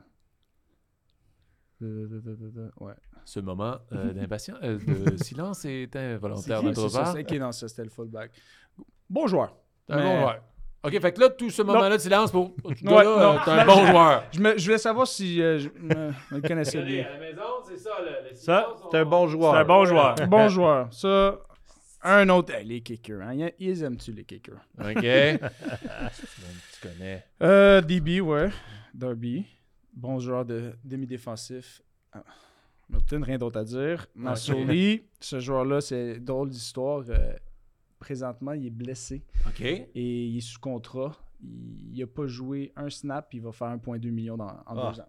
euh, euh, euh, Ouais. Ce moment euh, [laughs] d'impatience, euh, de silence est involontaire de C'est notre ça, part. c'est- ok, non, ça c'était le fullback. Bon joueur. Un Mais- bon joueur. OK, fait que là, tout ce moment-là de silence pour. Ce Ouais, euh, t'es un bon joueur. Je, me, je voulais savoir si euh, je me, connaissais bien. la maison, c'est ça. Le, Ça, C'est un bon joueur. C'est un bon joueur. [laughs] Bon joueur. Ça, un autre. Hey, les kickers. Hein? Ils- Ils aiment-tu les kickers? OK. [laughs] tu connais. Euh, DB, ouais. Derby. Bon joueur de demi-défensif. Ah. Milton, rien d'autre à dire. Masoli, [laughs] ce joueur-là, c'est drôle d'histoire. Euh, présentement, il est blessé OK. et il est sous contrat. Il n'a pas joué un snap, puis il va faire 1,2 million dans, en Ah. deux ans.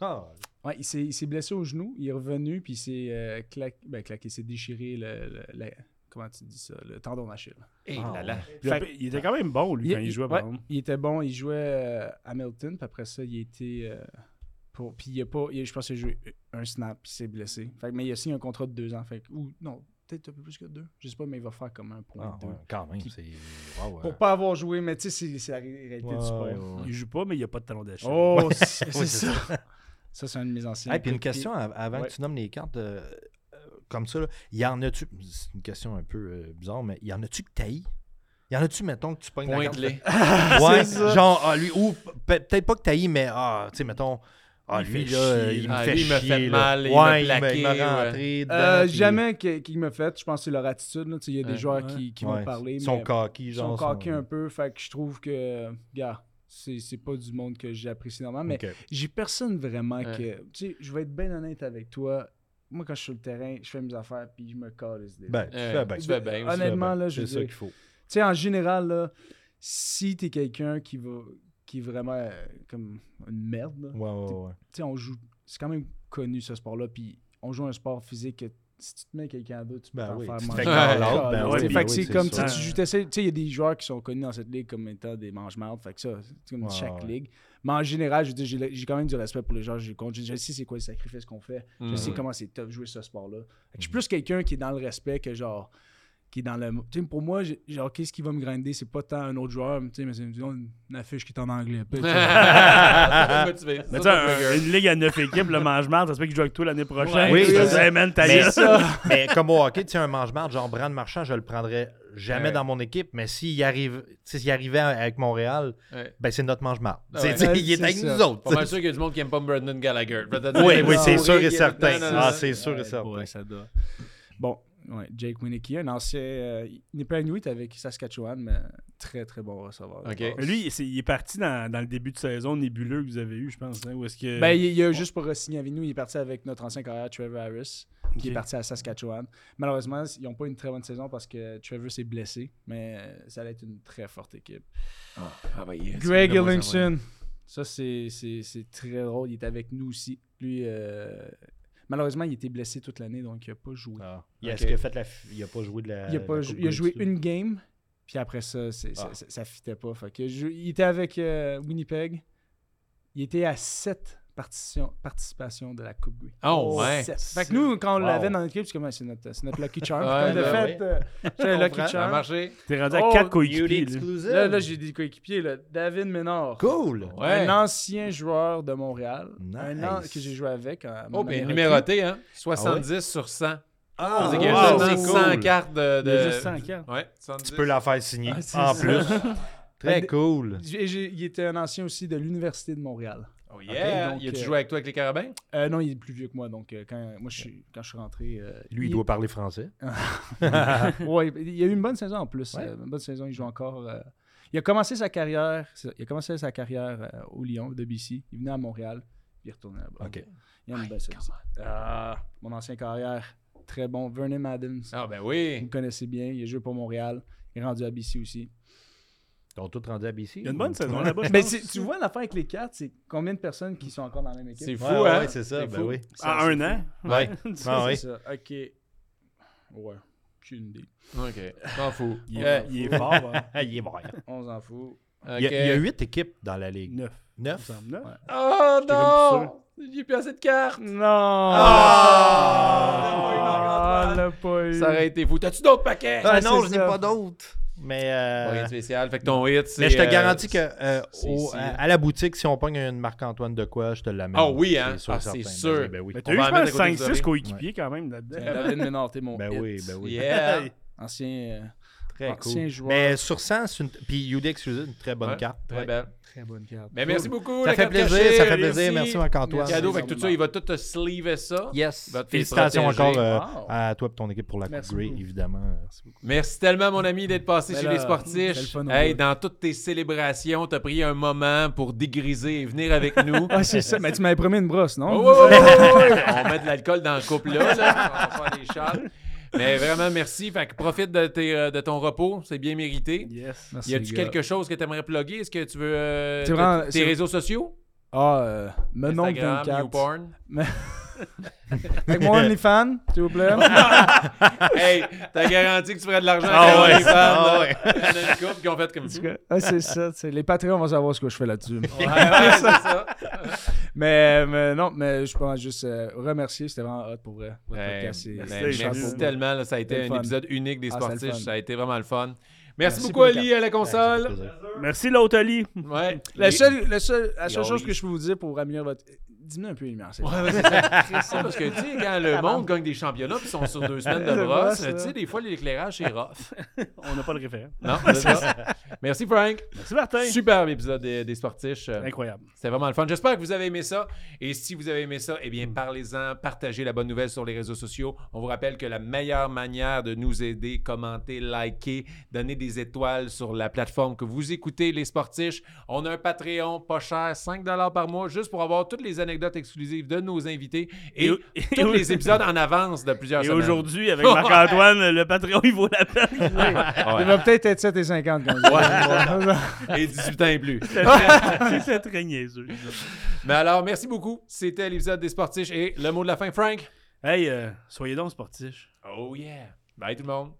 Ah! Ouais, il s'est il s'est blessé au genou, il est revenu, puis il s'est euh, claqué, ben, claqué, il s'est déchiré le, le- la- comment tu dis ça, le tendon d'Achille. Et Ah, là là. Puis Fait- il était quand même bon, lui, quand il, jouait, ouais, il était bon, il jouait euh, à Milton, puis après ça, il était. euh, pour, puis il a pas. il- je pense qu'il a joué un snap, puis il s'est blessé. Fait, mais il a signé un contrat de deux ans. Fait, ou non, peut-être un peu plus que deux. Je sais pas, mais il va faire comme un point Ah, deux. ouais, quand même, Qui- c'est. wow, ouais. Pour pas avoir joué, mais tu sais, c'est- c'est la ré- réalité du sport. ouais, ouais. Il joue pas, mais il n'y a pas de talon d'Achille. Oh, [laughs] c'est Ouais, c'est ça. Ça, c'est un de mes anciens. Hey, puis une question av- avant Ouais. que tu nommes les cartes. euh, euh, comme ça, là, y en a-tu, c'est une question un peu euh, bizarre, mais y en a-tu que t'haïs? Y en a-tu, mettons, que tu pognes carte? Pointe-les. [laughs] Ouais, C'est ça. genre, ah, lui, ou pe- peut-être pas que t'haïs, mais, ah, tu sais, mettons, ah, Il lui, fait là, euh, chier. il me Ah, fait lui, il mal, il il plaqué, ouais. dedans, Euh, puis- jamais qui, qui m'a fait. Je pense que c'est leur attitude. là. Tu sais, Il y a Ouais. des joueurs Ouais. qui, qui vont parler. Ils sont coqués, ils genre. sont coqués un peu. Fait que je trouve que, gars, c'est c'est pas du monde que j'apprécie normalement. Mais j'ai personne vraiment Ouais. que. Tu sais, je vais être bien honnête avec toi. Moi, quand je suis sur le terrain, je fais mes affaires puis je me calisse des Ben, tu fais tu fais bien. Honnêtement, là, je C'est ça qu'il faut. Tu sais, en général, là, si t'es quelqu'un qui va qui est vraiment euh, comme une merde, là, Ouais, ouais, ouais. tu sais, on joue. C'est quand même connu ce sport-là, puis on joue un sport physique que si tu te mets quelqu'un d'autre, tu peux Ben oui, faire tu te manger. ben tu oui, sais, ben fait que oui, c'est comme ça. tu, t'essaies- tu sais, il y a des joueurs qui sont connus dans cette ligue comme étant des mange-mardes, fait que ça, c'est comme Ouais, chaque ouais. ligue. Mais en général, je veux dire, j'ai quand même du respect pour les joueurs je compte. Je, je sais c'est quoi les sacrifices qu'on fait. Je Mhm. sais comment c'est tough jouer ce sport-là. Fait que Mm. Je suis plus quelqu'un qui est dans le respect que genre qui est dans le. Tu sais, pour moi, j'ai- genre, qu'est-ce qui va me grinder C'est pas tant un autre joueur, mais mais c'est une, une affiche qui est en anglais. [laughs] [laughs] Mais Ça, ça, un- une ligue à 9 équipes, le mange-marde, ça se peut qu'il joue avec toi l'année prochaine. Oui, te ça. dis, Hey, man, Mais, gueule. [laughs] mais comme au hockey, tu sais, un mange-marde, genre Brand Marchand, je le prendrais jamais Ouais. dans mon équipe, mais s'il arrive, s'il arrivait avec Montréal, Ouais. ben c'est notre mange-marde. Ah ouais. Ouais, il est c'est avec ça. nous autres. Pas sûr qu'il y a du monde qui aime pas Brendan Gallagher. Oui, oui, c'est sûr et certain. Ah, c'est sûr et Ouais, certain. ouais, ça. Bon, ouais, Jake Winicky, un ancien. Euh, il n'est pas Inuit avec Saskatchewan, mais très très bon receveur. Lui, il est parti dans, dans le début de saison nébuleux que vous avez eu, je pense. hein, où est-ce que... Ben, il, il a juste pour signer avec nous, il est parti avec notre ancien carrière Trevor Harris, qui est parti à Saskatchewan. Malheureusement, ils n'ont pas une très bonne saison parce que Trevor s'est blessé, mais euh, ça allait être une très forte équipe. Ah, bah, yes. Greg. Ellingson, ça c'est c'est- c'est très drôle, il est avec nous aussi. Lui, euh, malheureusement, il était blessé toute l'année, donc il n'a pas joué. Ah. Il, a, Ok. est-ce qu'il a fait la, f- il a pas joué de la. Il a, pas la jou- Coupe il a joué une game, puis après ça, Ah. ça, ça fitait pas. Fait que je- il était avec euh, Winnipeg. Il était à 7 participations de la Coupe Grey. Oh, ouais. Sept. Fait que nous, quand on Wow. l'avait dans notre équipe, c'est comme c'est notre, c'est notre Lucky Charm. Ouais, Comme de ben fait, euh, j'ai un Lucky comprends. Ça a Charm. marché. T'es rendu à Oh, 4 Beauty coéquipiers. là. Là, là j'ai des coéquipiers. Là. David Ménard. Cool. Ouais. Un ancien joueur de Montréal. Un an que j'ai joué avec. en- Oh, ben numéroté, hein? 70 sur 100. Ah, C'est qu'il y a wow, seulement c'est 100 cool. cartes de. Il y a de- juste 100 cartes. Ouais, 70. Tu peux la faire signer Ah, en ça. plus. [laughs] Très Ben, cool. J'ai- il était un ancien aussi de l'Université de Montréal. Oh, yeah. donc, il a-tu euh, joué avec toi avec les Carabins? Euh, non, il est plus vieux que moi. Donc, euh, quand, moi, je suis, quand je suis rentré. euh, Lui, il il- doit parler français. [laughs] ouais, il y a eu une bonne saison en plus. Ouais. euh, une bonne saison, il joue encore. euh, il a commencé sa carrière. Il a commencé sa carrière euh, au Lyon de BC. Il venait à Montréal. Puis il est retourné là-bas. OK. Il a une belle saison. Ah, mon ancien carrière, très bon. Vernon Madden. Ah, ben Vous oui. me connaissez bien. Il a joué pour Montréal. Il est rendu à BC aussi. Ils ont tous rendu à BC. Il y a une bonne saison là-bas. [laughs] Mais tu vois l'affaire avec les quatre, c'est combien de personnes qui sont encore dans la même équipe? C'est fou, Ouais, hein? ouais, c'est ça. Ben fou. oui. En un an? Ouais. Ah, oui. [laughs] C'est ça. OK. Ouais. Aucune idée. OK. M'en fous. Il Euh, est, il est fort. hein. Ah, [laughs] il est bon. On s'en fout. Il y a- il y a huit équipes dans la ligue. 9. Neuf? Neuf. Oh non! J'ai plus assez de cartes. Non! Ah! Ah, l'a pas eu. Ça aurait été fou. T'as-tu d'autres paquets? Ah, non, je n'ai pas d'autres. Mais, euh, Rien de spécial. Fait que ton hit, c'est. mais je te euh, garantis que euh, au- à, à la boutique, si on pogne une Marc-Antoine de quoi, je te l'amène. Ah oui, hein? C'est sûr, Ah, c'est Ben sûr. oui, Ben oui. Mais t'as eu, va je en mettre pense, à côté des 5-6 oreilles. coéquipiers quand même là-dedans. David Ménard, t'es mon Ben hit. oui, ben oui. Yeah. Ancien, euh, Très ancien cool. joueur. Mais sur 100, c'est une... puis UD Exclusive, une très bonne Ouais, carte. Très Ouais. belle. Très bonne carte. Mais merci beaucoup. Ça la fait carte plaisir, cachée. ça fait plaisir. Merci Marc-Antoine. Merci. Cadeau, que tout ça, il va tout te sleever ça. Yes. Félicitations encore euh, Wow. à toi et ton équipe pour la Merci Coupe Grey, beaucoup. évidemment. Merci tellement, mon ami, d'être passé Ben chez là, les sportifs. Hey, dans toutes tes célébrations, t'as pris un moment pour dégriser et venir avec nous. [laughs] Ah, c'est ça. Mais tu m'avais promis une brosse, non? Oh, ouais, ouais. On met de l'alcool dans le couple là, là. On va faire des shots. Mais vraiment, merci. Fait que profite de, tes, euh, de ton repos. C'est bien mérité. Yes. Merci, Y a-tu quelque chose que tu aimerais plugger? Est-ce que tu veux. euh, vraiment- tes réseaux sociaux? Ah, euh, Menon Instagram, 24. YouPorn. [laughs] Avec mon OnlyFans, s'il vous plaît. [laughs] hey, t'as garanti que tu ferais de l'argent Ah avec ouais, les fans. ah ouais. [laughs] Il y en a une couple qui ont fait comme ça. Ah, c'est ça. Les Patreons vont savoir ce que je fais là-dessus. Ouais, ouais, c'est ça. Mais, mais non, mais je pense juste euh, remercier. C'était vraiment hot pour vrai. Votre podcast, ben, merci génial. tellement. là. ça a été un fun. épisode unique des Ah, sportifs. ça a été vraiment le fun. Merci, Merci beaucoup, Ali, à la console. Merci, l'autre Ali. Ouais. La seule, la seule, la seule chose que je peux vous dire pour améliorer votre. Dis-moi un peu les lumières. c'est Ouais, ouais, c'est ça. Ça, parce que, tu sais, quand le monde gagne des championnats puis ils sont sur deux semaines de brosse, tu sais, des fois, l'éclairage, c'est rough. [laughs] On n'a pas le référent. Non, [laughs] c'est ça. Merci, Frank. Merci, Martin. Superbe épisode des, des Sportiches. Euh, Incroyable. C'était vraiment le fun. J'espère que vous avez aimé ça. Et si vous avez aimé ça, eh bien, parlez-en, partagez la bonne nouvelle sur les réseaux sociaux. On vous rappelle que la meilleure manière de nous aider, commenter, liker, donner des étoiles sur la plateforme que vous écoutez, les Sportiches. On a un Patreon pas cher, 5 par mois, juste pour avoir toutes les anecdotes exclusives de nos invités et, Et- [laughs] et- tous les épisodes en avance de plusieurs Et semaines. aujourd'hui, avec Marc-Antoine, le Patreon, il vaut la peine. [laughs] Il va peut-être être 7 et 50 comme ça. Et 18 ans et plus. C'est très- [laughs] c'est très niaiseux. Mais alors, merci beaucoup. C'était l'épisode des Sportiches et le mot de la fin, Frank? Hey, euh, soyez donc sportifs. Oh yeah. Bye tout le monde.